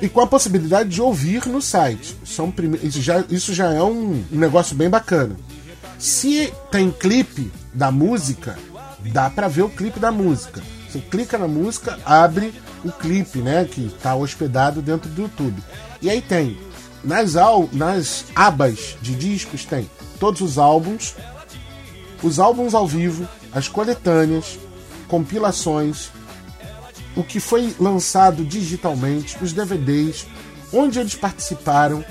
E com a possibilidade de ouvir no site. São prime... isso, já, isso já é um, negócio bem bacana. Se tem clipe da música, dá pra ver o clipe da música. Você clica na música, abre o clipe, né? Que tá hospedado dentro do YouTube. E aí tem, nas, al... nas abas de discos, tem todos os álbuns, os álbuns ao vivo, as coletâneas, compilações, o que foi lançado digitalmente, os DVDs, onde eles participaram,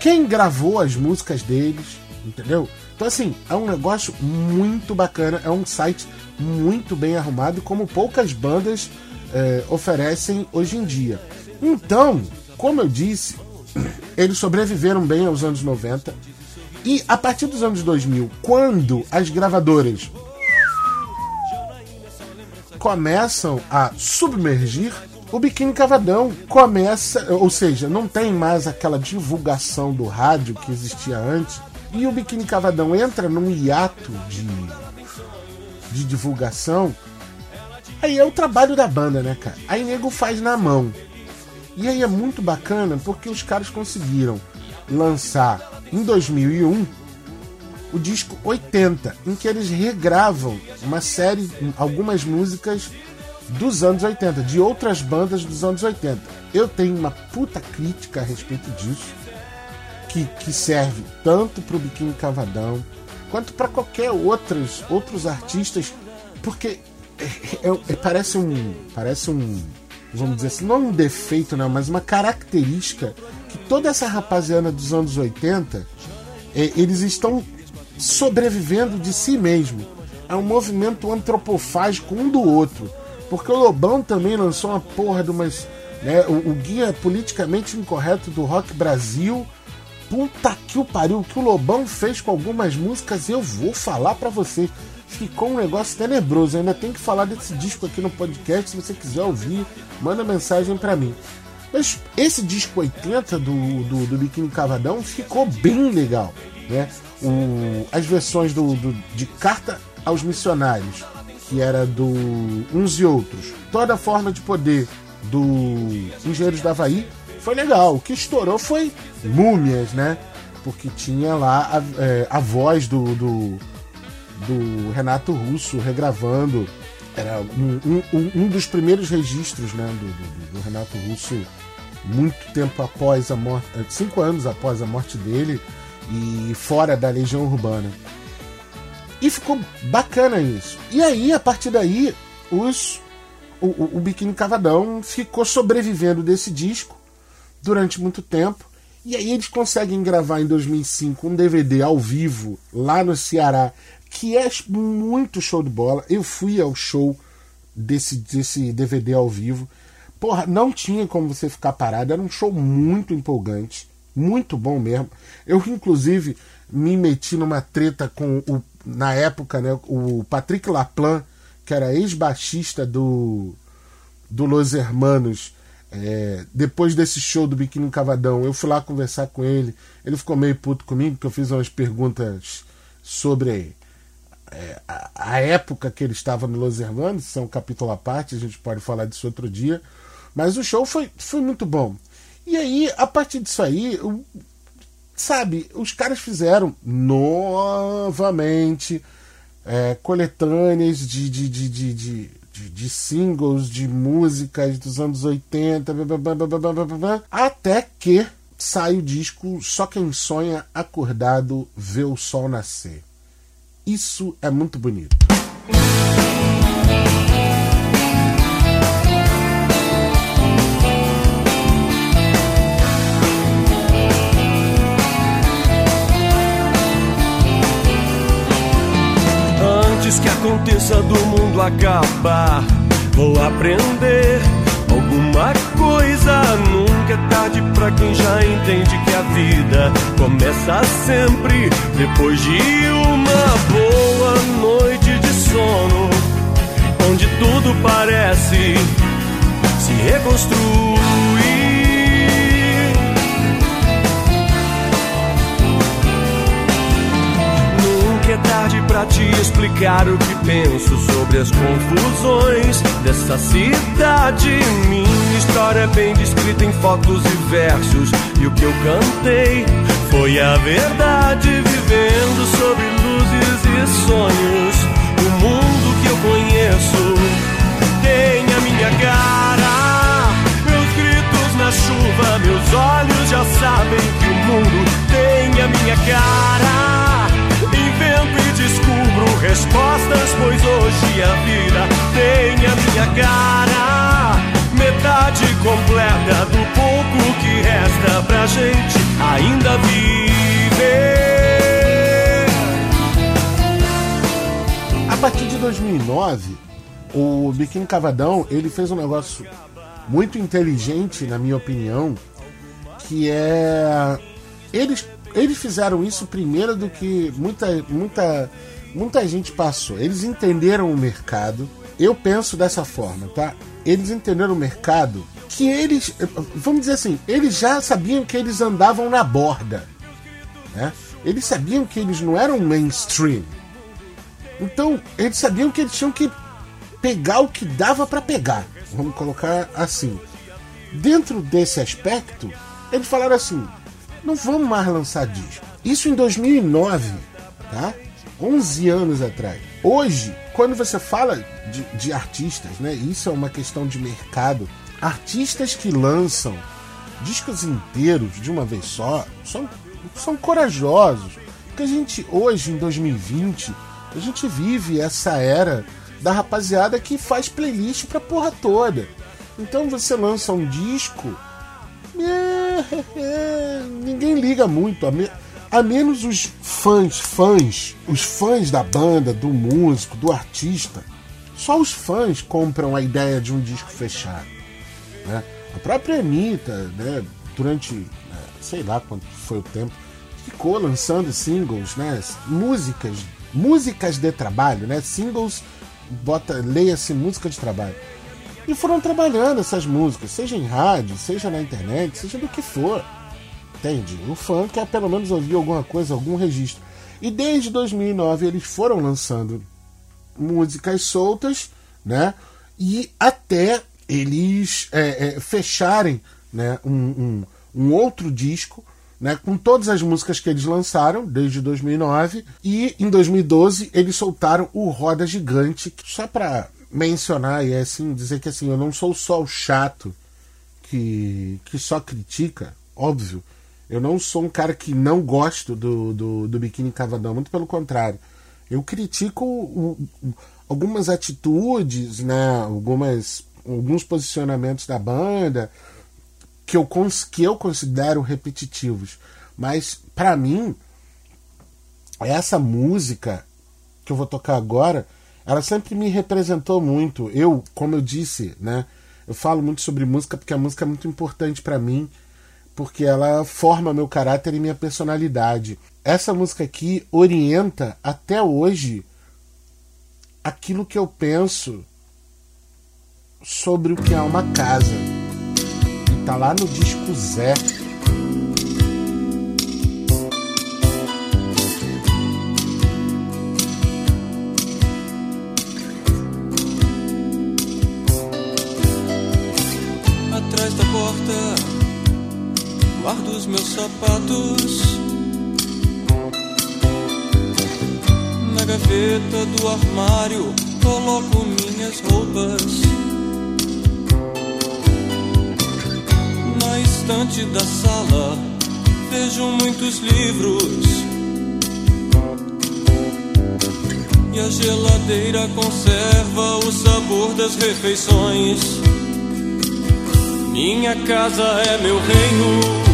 quem gravou as músicas deles, entendeu? Então, assim, é um negócio muito bacana, é um site muito bem arrumado, como poucas bandas eh, oferecem hoje em dia. Então, como eu disse, eles sobreviveram bem aos anos 90. E a partir dos anos 2000, quando as gravadoras começam a submergir, o Biquíni Cavadão começa, ou seja, não tem mais aquela divulgação do rádio que existia antes, e o Biquíni Cavadão entra num hiato de, de divulgação. Aí é o trabalho da banda, né, cara? Aí nego faz na mão. E aí é muito bacana porque os caras conseguiram lançar em 2001 o disco 80, em que eles regravam uma série, algumas músicas dos anos 80, de outras bandas dos anos 80. Eu tenho uma puta crítica a respeito disso, que, que serve tanto pro Biquíni Cavadão quanto para qualquer outros, outros artistas, porque é, é, é, parece um. Parece um. Vamos dizer assim, não um defeito, não, mas uma característica que toda essa rapaziada dos anos 80 é, eles estão sobrevivendo de si mesmo. É um movimento antropofágico um do outro. Porque o Lobão também lançou uma porra de umas. Né, o, o guia politicamente incorreto do Rock Brasil. Puta que o pariu, o que o Lobão fez com algumas músicas, eu vou falar para você. Ficou um negócio tenebroso. Ainda tem que falar desse disco aqui no podcast. Se você quiser ouvir, manda mensagem para mim. Mas esse disco 80 do, do, do Biquíni Cavadão ficou bem legal. Né? O, as versões do, do, de Carta aos Missionários, que era do Uns e Outros, toda a forma de poder do Engenheiros da Havaí, foi legal. O que estourou foi Múmias, né? Porque tinha lá a, é, a voz do, do, do, Renato Russo regravando. Era um, um, um dos primeiros registros né, do, do Renato Russo muito tempo após a morte, cinco anos após a morte dele e fora da Legião Urbana. E ficou bacana isso. E aí, a partir daí, os, o, o, o Biquíni Cavadão ficou sobrevivendo desse disco durante muito tempo. E aí eles conseguem gravar em 2005 um DVD ao vivo lá no Ceará, que é muito show de bola. Eu fui ao show desse, desse DVD ao vivo. Porra, não tinha como você ficar parado, era um show muito empolgante, muito bom mesmo. Eu, inclusive, me meti numa treta com o, na época, né, o Patrick Laplan, que era ex-baixista do, do Los Hermanos. É, depois desse show do Biquíni Cavadão, eu fui lá conversar com ele. Ele ficou meio puto comigo, porque eu fiz umas perguntas sobre é, a, a, época que ele estava no Los Hermanos. Isso é um capítulo à parte, a gente pode falar disso outro dia. Mas o show foi, foi muito bom. E aí, a partir disso aí, sabe, os caras fizeram novamente é, coletâneas de, de, de, de, de, de, singles, de músicas dos anos 80, blá, blá, blá, até que sai o disco Só Quem Sonha Acordado Vê o Sol Nascer. Isso é muito bonito. Aconteça do mundo acabar, vou aprender alguma coisa. Nunca é tarde pra quem já entende que a vida começa sempre depois de uma boa noite de sono, onde tudo parece se reconstruir. Tarde pra te explicar o que penso sobre as confusões dessa cidade. Minha história é bem descrita em fotos e versos. E o que eu cantei foi a verdade, vivendo sobre luzes e sonhos. O mundo que eu conheço tem a minha cara. Meus gritos na chuva, meus olhos já sabem que o mundo tem a minha cara respostas, pois hoje a vida tem a minha cara. Metade completa do pouco que resta pra gente ainda viver. A partir de 2009, o Biquíni Cavadão ele fez um negócio muito inteligente, na minha opinião, que é eles eles fizeram isso primeiro do que muita, muita, muita gente passou. Eles entenderam o mercado, eu penso dessa forma, tá? Eles entenderam o mercado que eles, vamos dizer assim, eles já sabiam que eles andavam na borda, né? Eles sabiam que eles não eram mainstream. Então, eles sabiam que eles tinham que pegar o que dava para pegar. Vamos colocar assim. Dentro desse aspecto, eles falaram assim: não vamos mais lançar disco. Isso em 2009, tá? 11 anos atrás. Hoje, quando você fala de, de artistas, né? Isso é uma questão de mercado. Artistas que lançam discos inteiros de uma vez só são, são corajosos. Porque a gente, hoje, em 2020, a gente vive essa era da rapaziada que faz playlist pra porra toda. Então você lança um disco, é, é, ninguém liga muito, a, me, a, menos os fãs, fãs, os fãs da banda, do músico, do artista. Só os fãs compram a ideia de um disco fechado. Né? A própria Anitta, né, durante é, sei lá quanto foi o tempo, ficou lançando singles, né, músicas, músicas de trabalho, né, singles bota, leia-se música de trabalho. E foram trabalhando essas músicas, seja em rádio, seja na internet, seja do que for. Entende? O fã quer pelo menos ouvir alguma coisa, algum registro. E desde 2009 eles foram lançando músicas soltas, né? E até eles é, é, fecharem né, um, um, um outro disco né, com todas as músicas que eles lançaram desde 2009 e em 2012 eles soltaram o Roda Gigante só para mencionar e assim dizer que assim eu não sou só o chato que, que só critica óbvio eu não sou um cara que não gosto do, do, do biquíni cavadão muito pelo contrário eu critico o, o, algumas atitudes né algumas alguns posicionamentos da banda que eu, que eu considero repetitivos. Mas, para mim, essa música que eu vou tocar agora, ela sempre me representou muito. Eu, como eu disse, né? Eu falo muito sobre música porque a música é muito importante para mim, porque ela forma meu caráter e minha personalidade. Essa música aqui orienta até hoje aquilo que eu penso sobre o que é uma casa tá lá no disco Zé. Atrás da porta, guardo os meus sapatos. Na gaveta do armário, coloco minhas roupas. estante da sala vejo muitos livros. E a geladeira conserva o sabor das refeições. Minha casa é meu reino.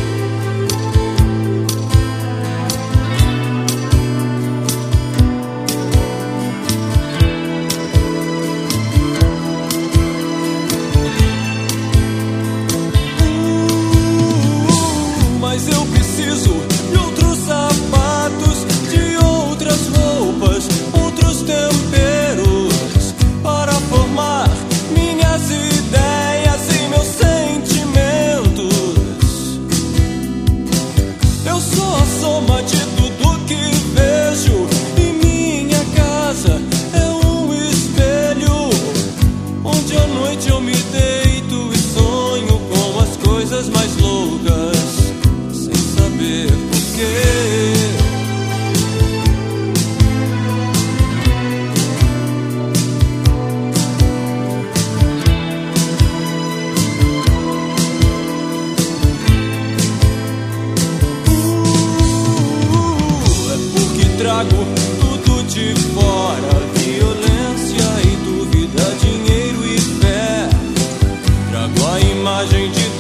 a imagem de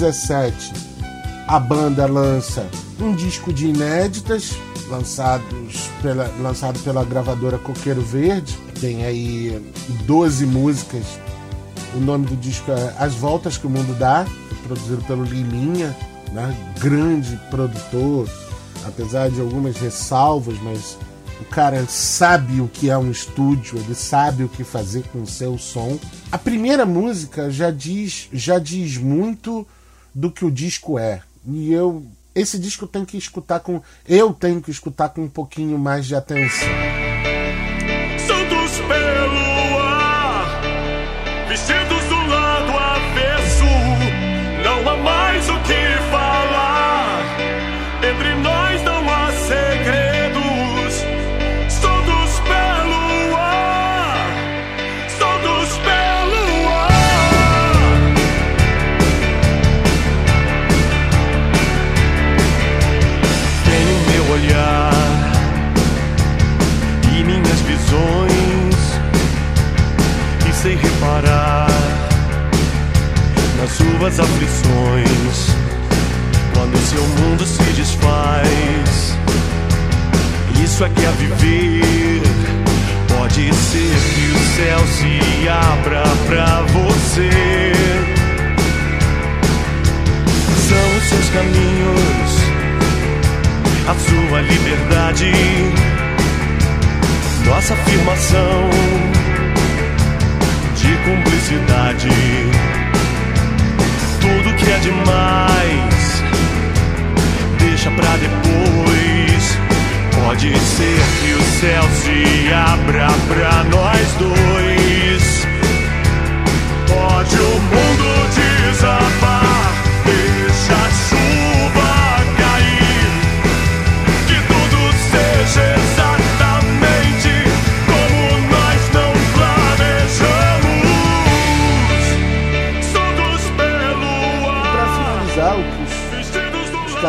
2017, a banda lança um disco de inéditas, lançados pela, lançado pela gravadora Coqueiro Verde. Tem aí 12 músicas. O nome do disco é As Voltas que o Mundo Dá, produzido pelo Liminha, né? grande produtor, apesar de algumas ressalvas, mas o cara sabe o que é um estúdio, ele sabe o que fazer com o seu som. A primeira música já diz, já diz muito do que o disco é. E eu esse disco tem que escutar com eu tenho que escutar com um pouquinho mais de atenção. Suas aflições quando seu mundo se desfaz. Isso é que é viver. Pode ser que o céu se abra pra você. São os seus caminhos a sua liberdade, nossa afirmação de cumplicidade. Demais, deixa pra depois. Pode ser que o céu se abra pra nós dois. Pode o mundo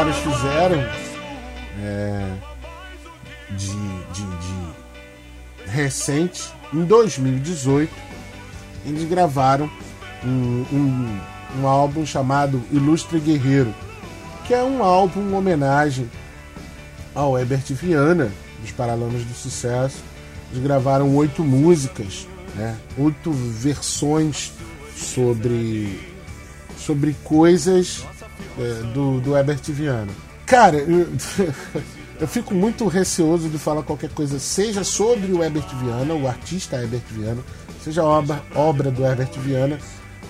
caras fizeram é, de, de, de recente, em 2018, eles gravaram um, um, um álbum chamado Ilustre Guerreiro, que é um álbum em homenagem ao Herbert Viana, dos Paralamas do Sucesso. Eles gravaram oito músicas, né? oito versões sobre, sobre coisas é, do, do Herbert Viana. Cara, eu, eu fico muito receoso de falar qualquer coisa, seja sobre o Herbert Viana, o artista Herbert Viana, seja obra, obra do Herbert Viana,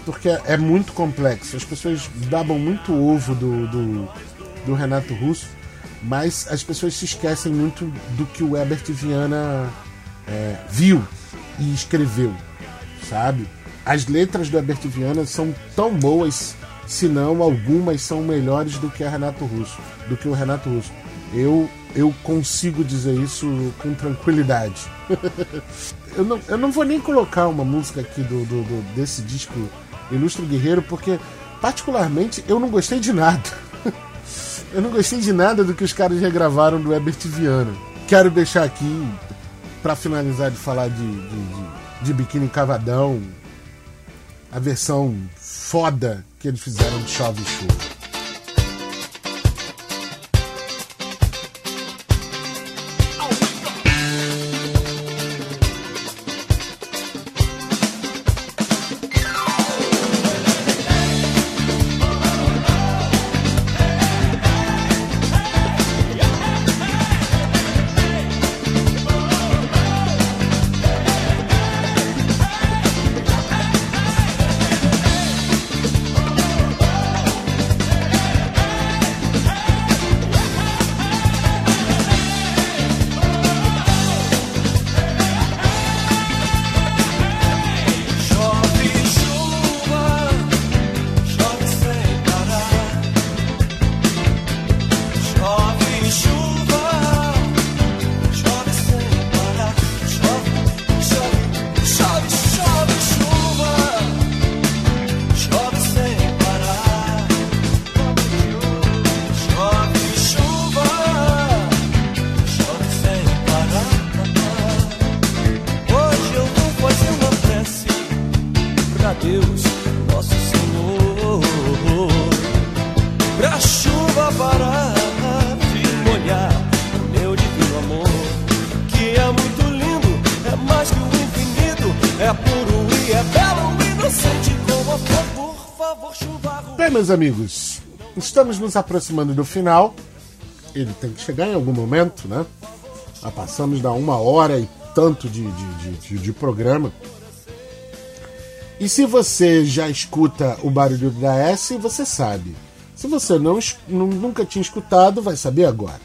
porque é muito complexo. As pessoas babam muito ovo do, do, do Renato Russo, mas as pessoas se esquecem muito do que o Herbert Viana é, viu e escreveu, sabe? As letras do Herbert Viana são tão boas, se não algumas são melhores do que a Renato Russo, do que o Renato Russo. Eu eu consigo dizer isso com tranquilidade. eu, não, eu não vou nem colocar uma música aqui do, do- do- desse disco Ilustre Guerreiro, porque particularmente eu não gostei de nada. eu não gostei de nada do que os caras regravaram do Herbert Viana. Quero deixar aqui, pra finalizar de falar de, de, de, de Biquíni Cavadão, a versão foda que eles fizeram de Chove e Chuva. Meus amigos, estamos nos aproximando do final. Ele tem que chegar em algum momento, né? Já passamos da uma hora e tanto de, de, de, de, programa. E se você já escuta o barulho da S, você sabe. Se você não, nunca tinha escutado, vai saber agora.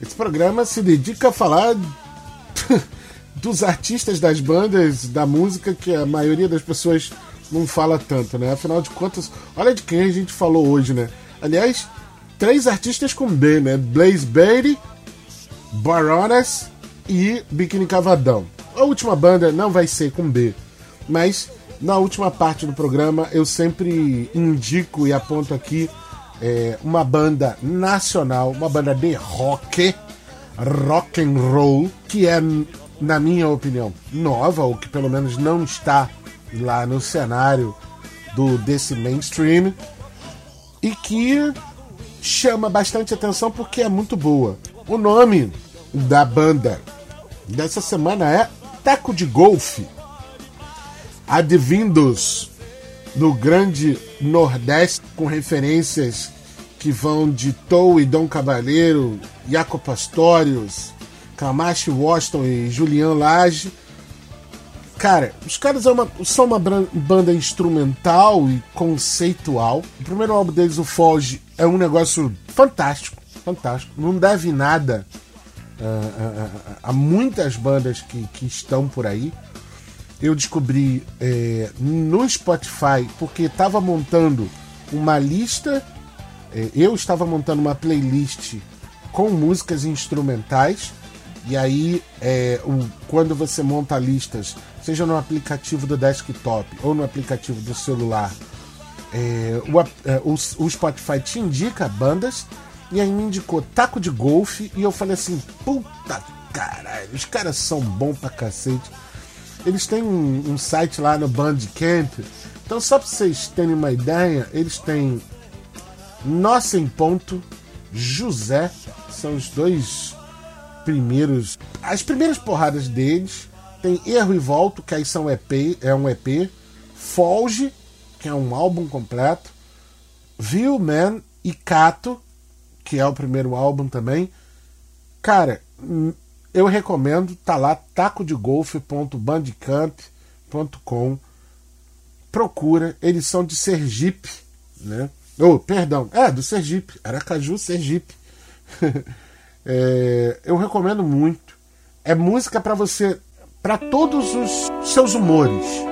Esse programa se dedica a falar dos artistas das bandas, da música que a maioria das pessoas não fala tanto, né? Afinal de contas, olha de quem a gente falou hoje, né? Aliás, três artistas com B, né? Blaze Bailey, Baronas e Biquíni Cavadão. A última banda não vai ser com B, mas na última parte do programa eu sempre indico e aponto aqui é, uma banda nacional, uma banda de rock, rock and roll, que é, na minha opinião, nova, ou que pelo menos não está lá no cenário do desse mainstream, e que chama bastante atenção porque é muito boa. O nome da banda dessa semana é Taco de Golfe, advindos do grande Nordeste, com referências que vão de Tou e Dom Cavaleiro, Jaco Pastorius, Camacho Washington e Julian Lage. Cara, os caras é uma- são uma banda instrumental e conceitual. O primeiro álbum deles, o Foge, é um negócio fantástico, fantástico. Não deve nada ah, ah, ah, a muitas bandas que, que estão por aí. Eu descobri é, no Spotify, porque estava montando uma lista, é, eu estava montando uma playlist com músicas instrumentais. E aí, o- quando você monta listas, seja no aplicativo do desktop ou no aplicativo do celular, é, o, é, o, o Spotify te indica bandas e aí me indicou Taco de Golfe e eu falei assim, puta caralho, os caras são bons pra cacete. Eles têm um, um site lá no Bandcamp, então só pra vocês terem uma ideia, eles têm Nossa em Ponto, José, são os dois primeiros, as primeiras porradas deles. Tem Erro e Volto, que aí são EP, é um EP. Folge, que é um álbum completo. View Man e Cato, que é o primeiro álbum também. Cara, eu recomendo, tá lá tacodegolfe.bandcamp.com. Procura, eles são de Sergipe, né? Oh, perdão, é do Sergipe, Aracaju, Sergipe. É, eu recomendo muito. É música pra você, pra todos os seus humores.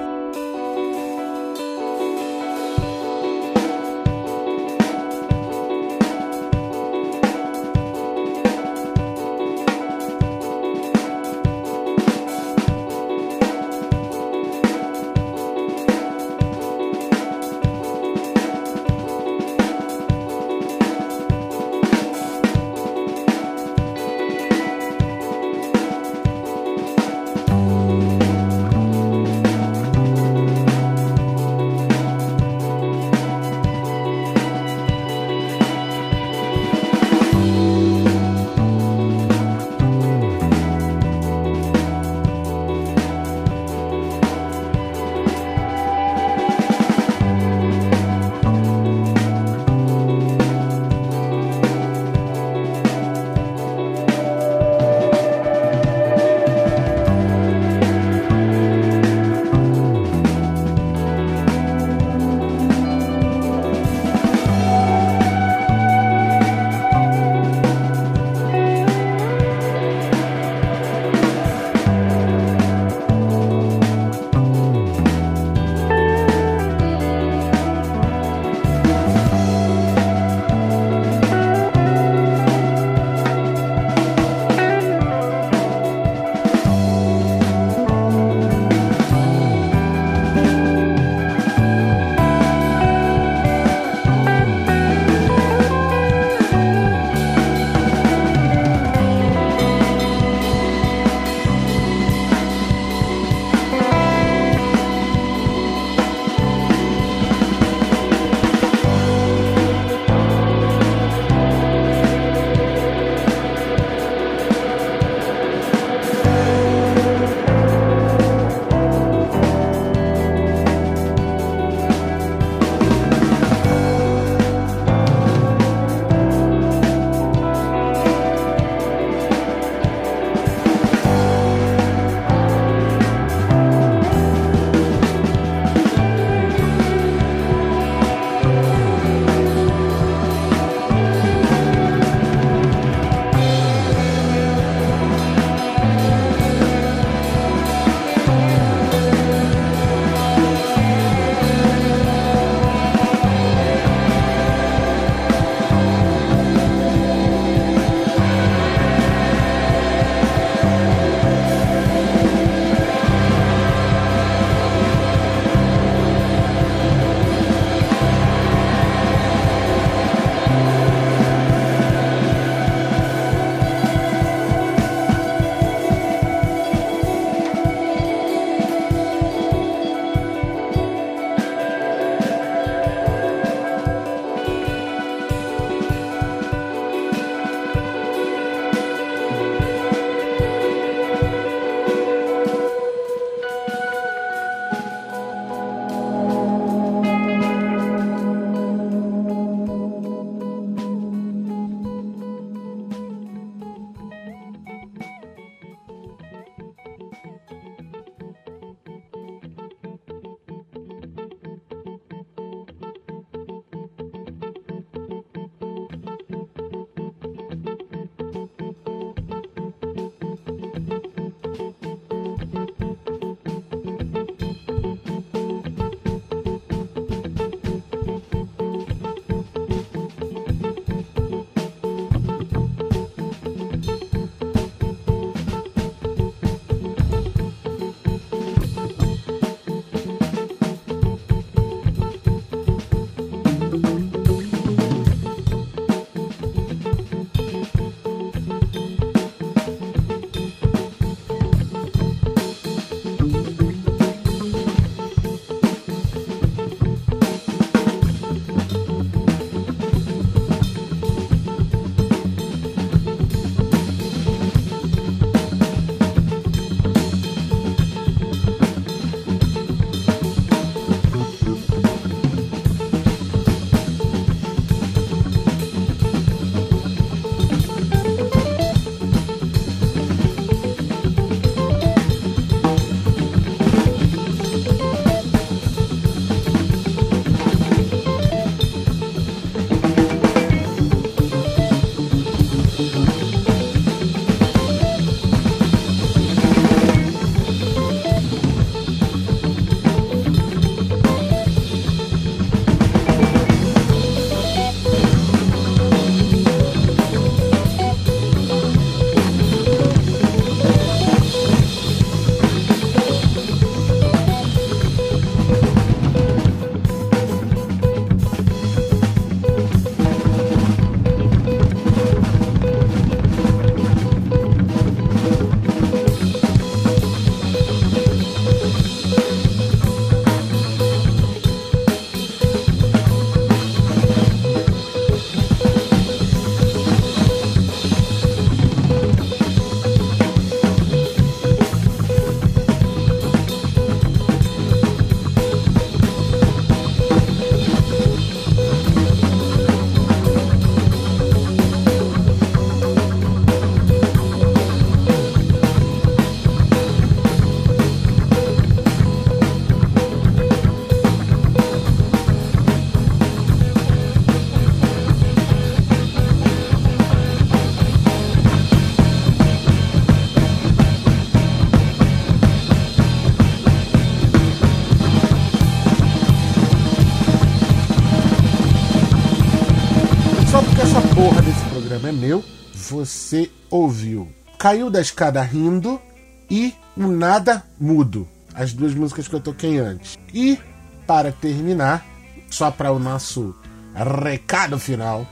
Programa é meu, você ouviu Caiu da Escada Rindo e O Nada Mudo, as duas músicas que eu toquei antes. E, para terminar, só para o nosso recado final,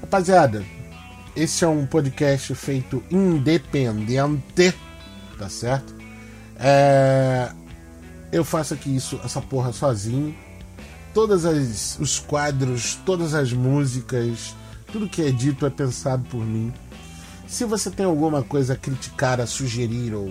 rapaziada, esse é um podcast feito independente, tá certo? É, eu faço aqui isso, essa porra sozinho. Todas as os quadros, todas as músicas, tudo que é dito é pensado por mim. Se você tem alguma coisa a criticar, a sugerir ou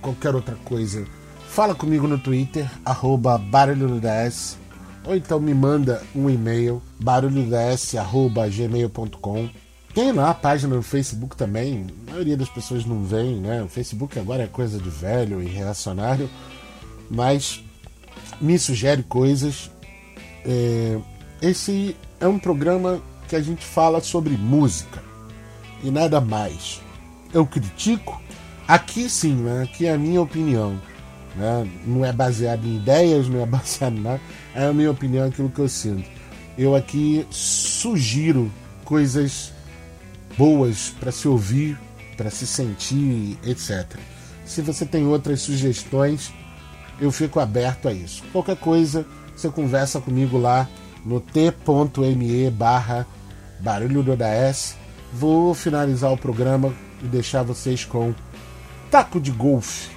qualquer outra coisa, fala comigo no Twitter, arroba barulhodas, ou então me manda um e-mail, barulhodas.gmail.com. Tem lá a página no Facebook também, a maioria das pessoas não vem, né? O Facebook agora é coisa de velho e reacionário, mas me sugere coisas. É, esse é um programa que a gente fala sobre música e nada mais. Eu critico? Aqui sim, né? aqui é a minha opinião. Né? Não é baseado em ideias, não é baseado em nada. É a minha opinião, aquilo que eu sinto. Eu aqui sugiro coisas boas para se ouvir, para se sentir, etc. Se você tem outras sugestões, eu fico aberto a isso. Qualquer coisa, você conversa comigo lá no t.me barra barulho do ODS Vou finalizar o programa e deixar vocês com Taco de Golfe,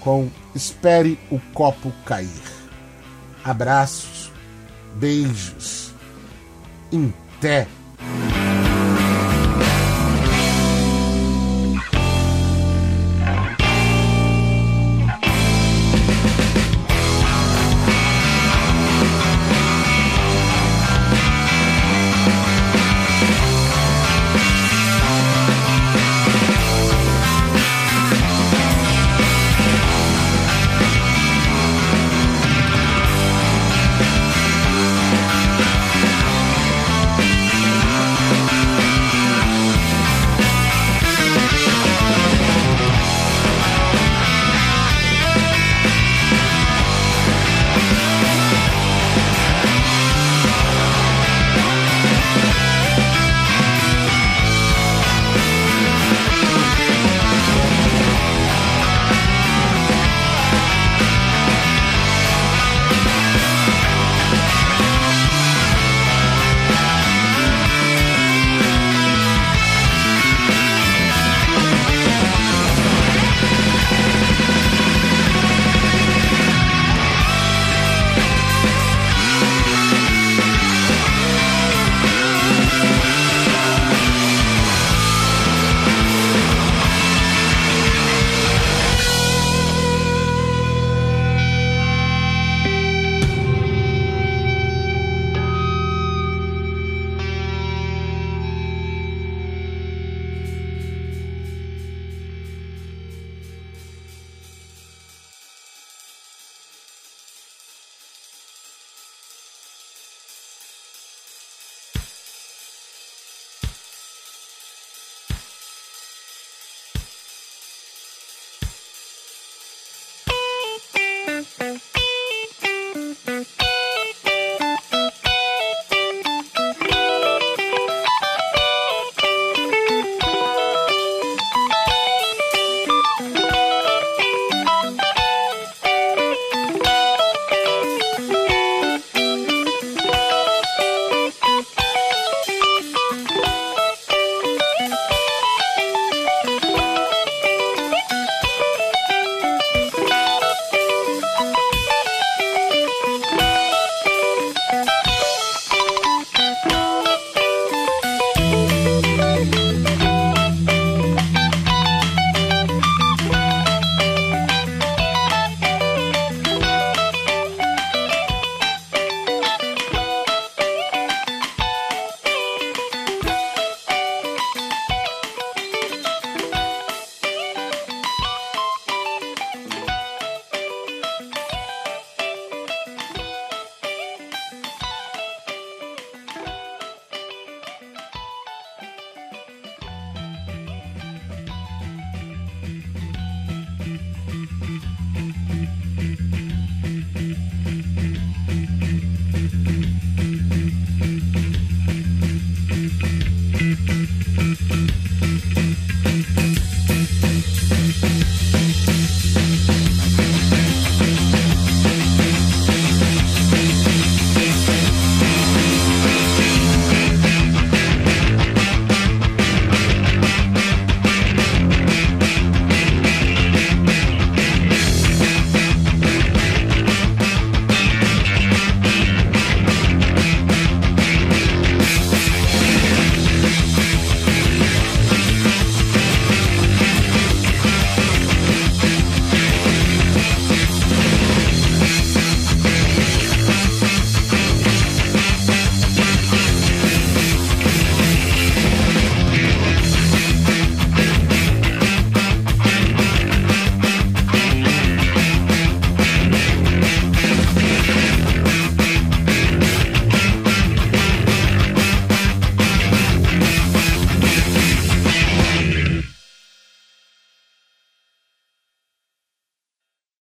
com Espere o Copo Cair. Abraços, beijos, em té.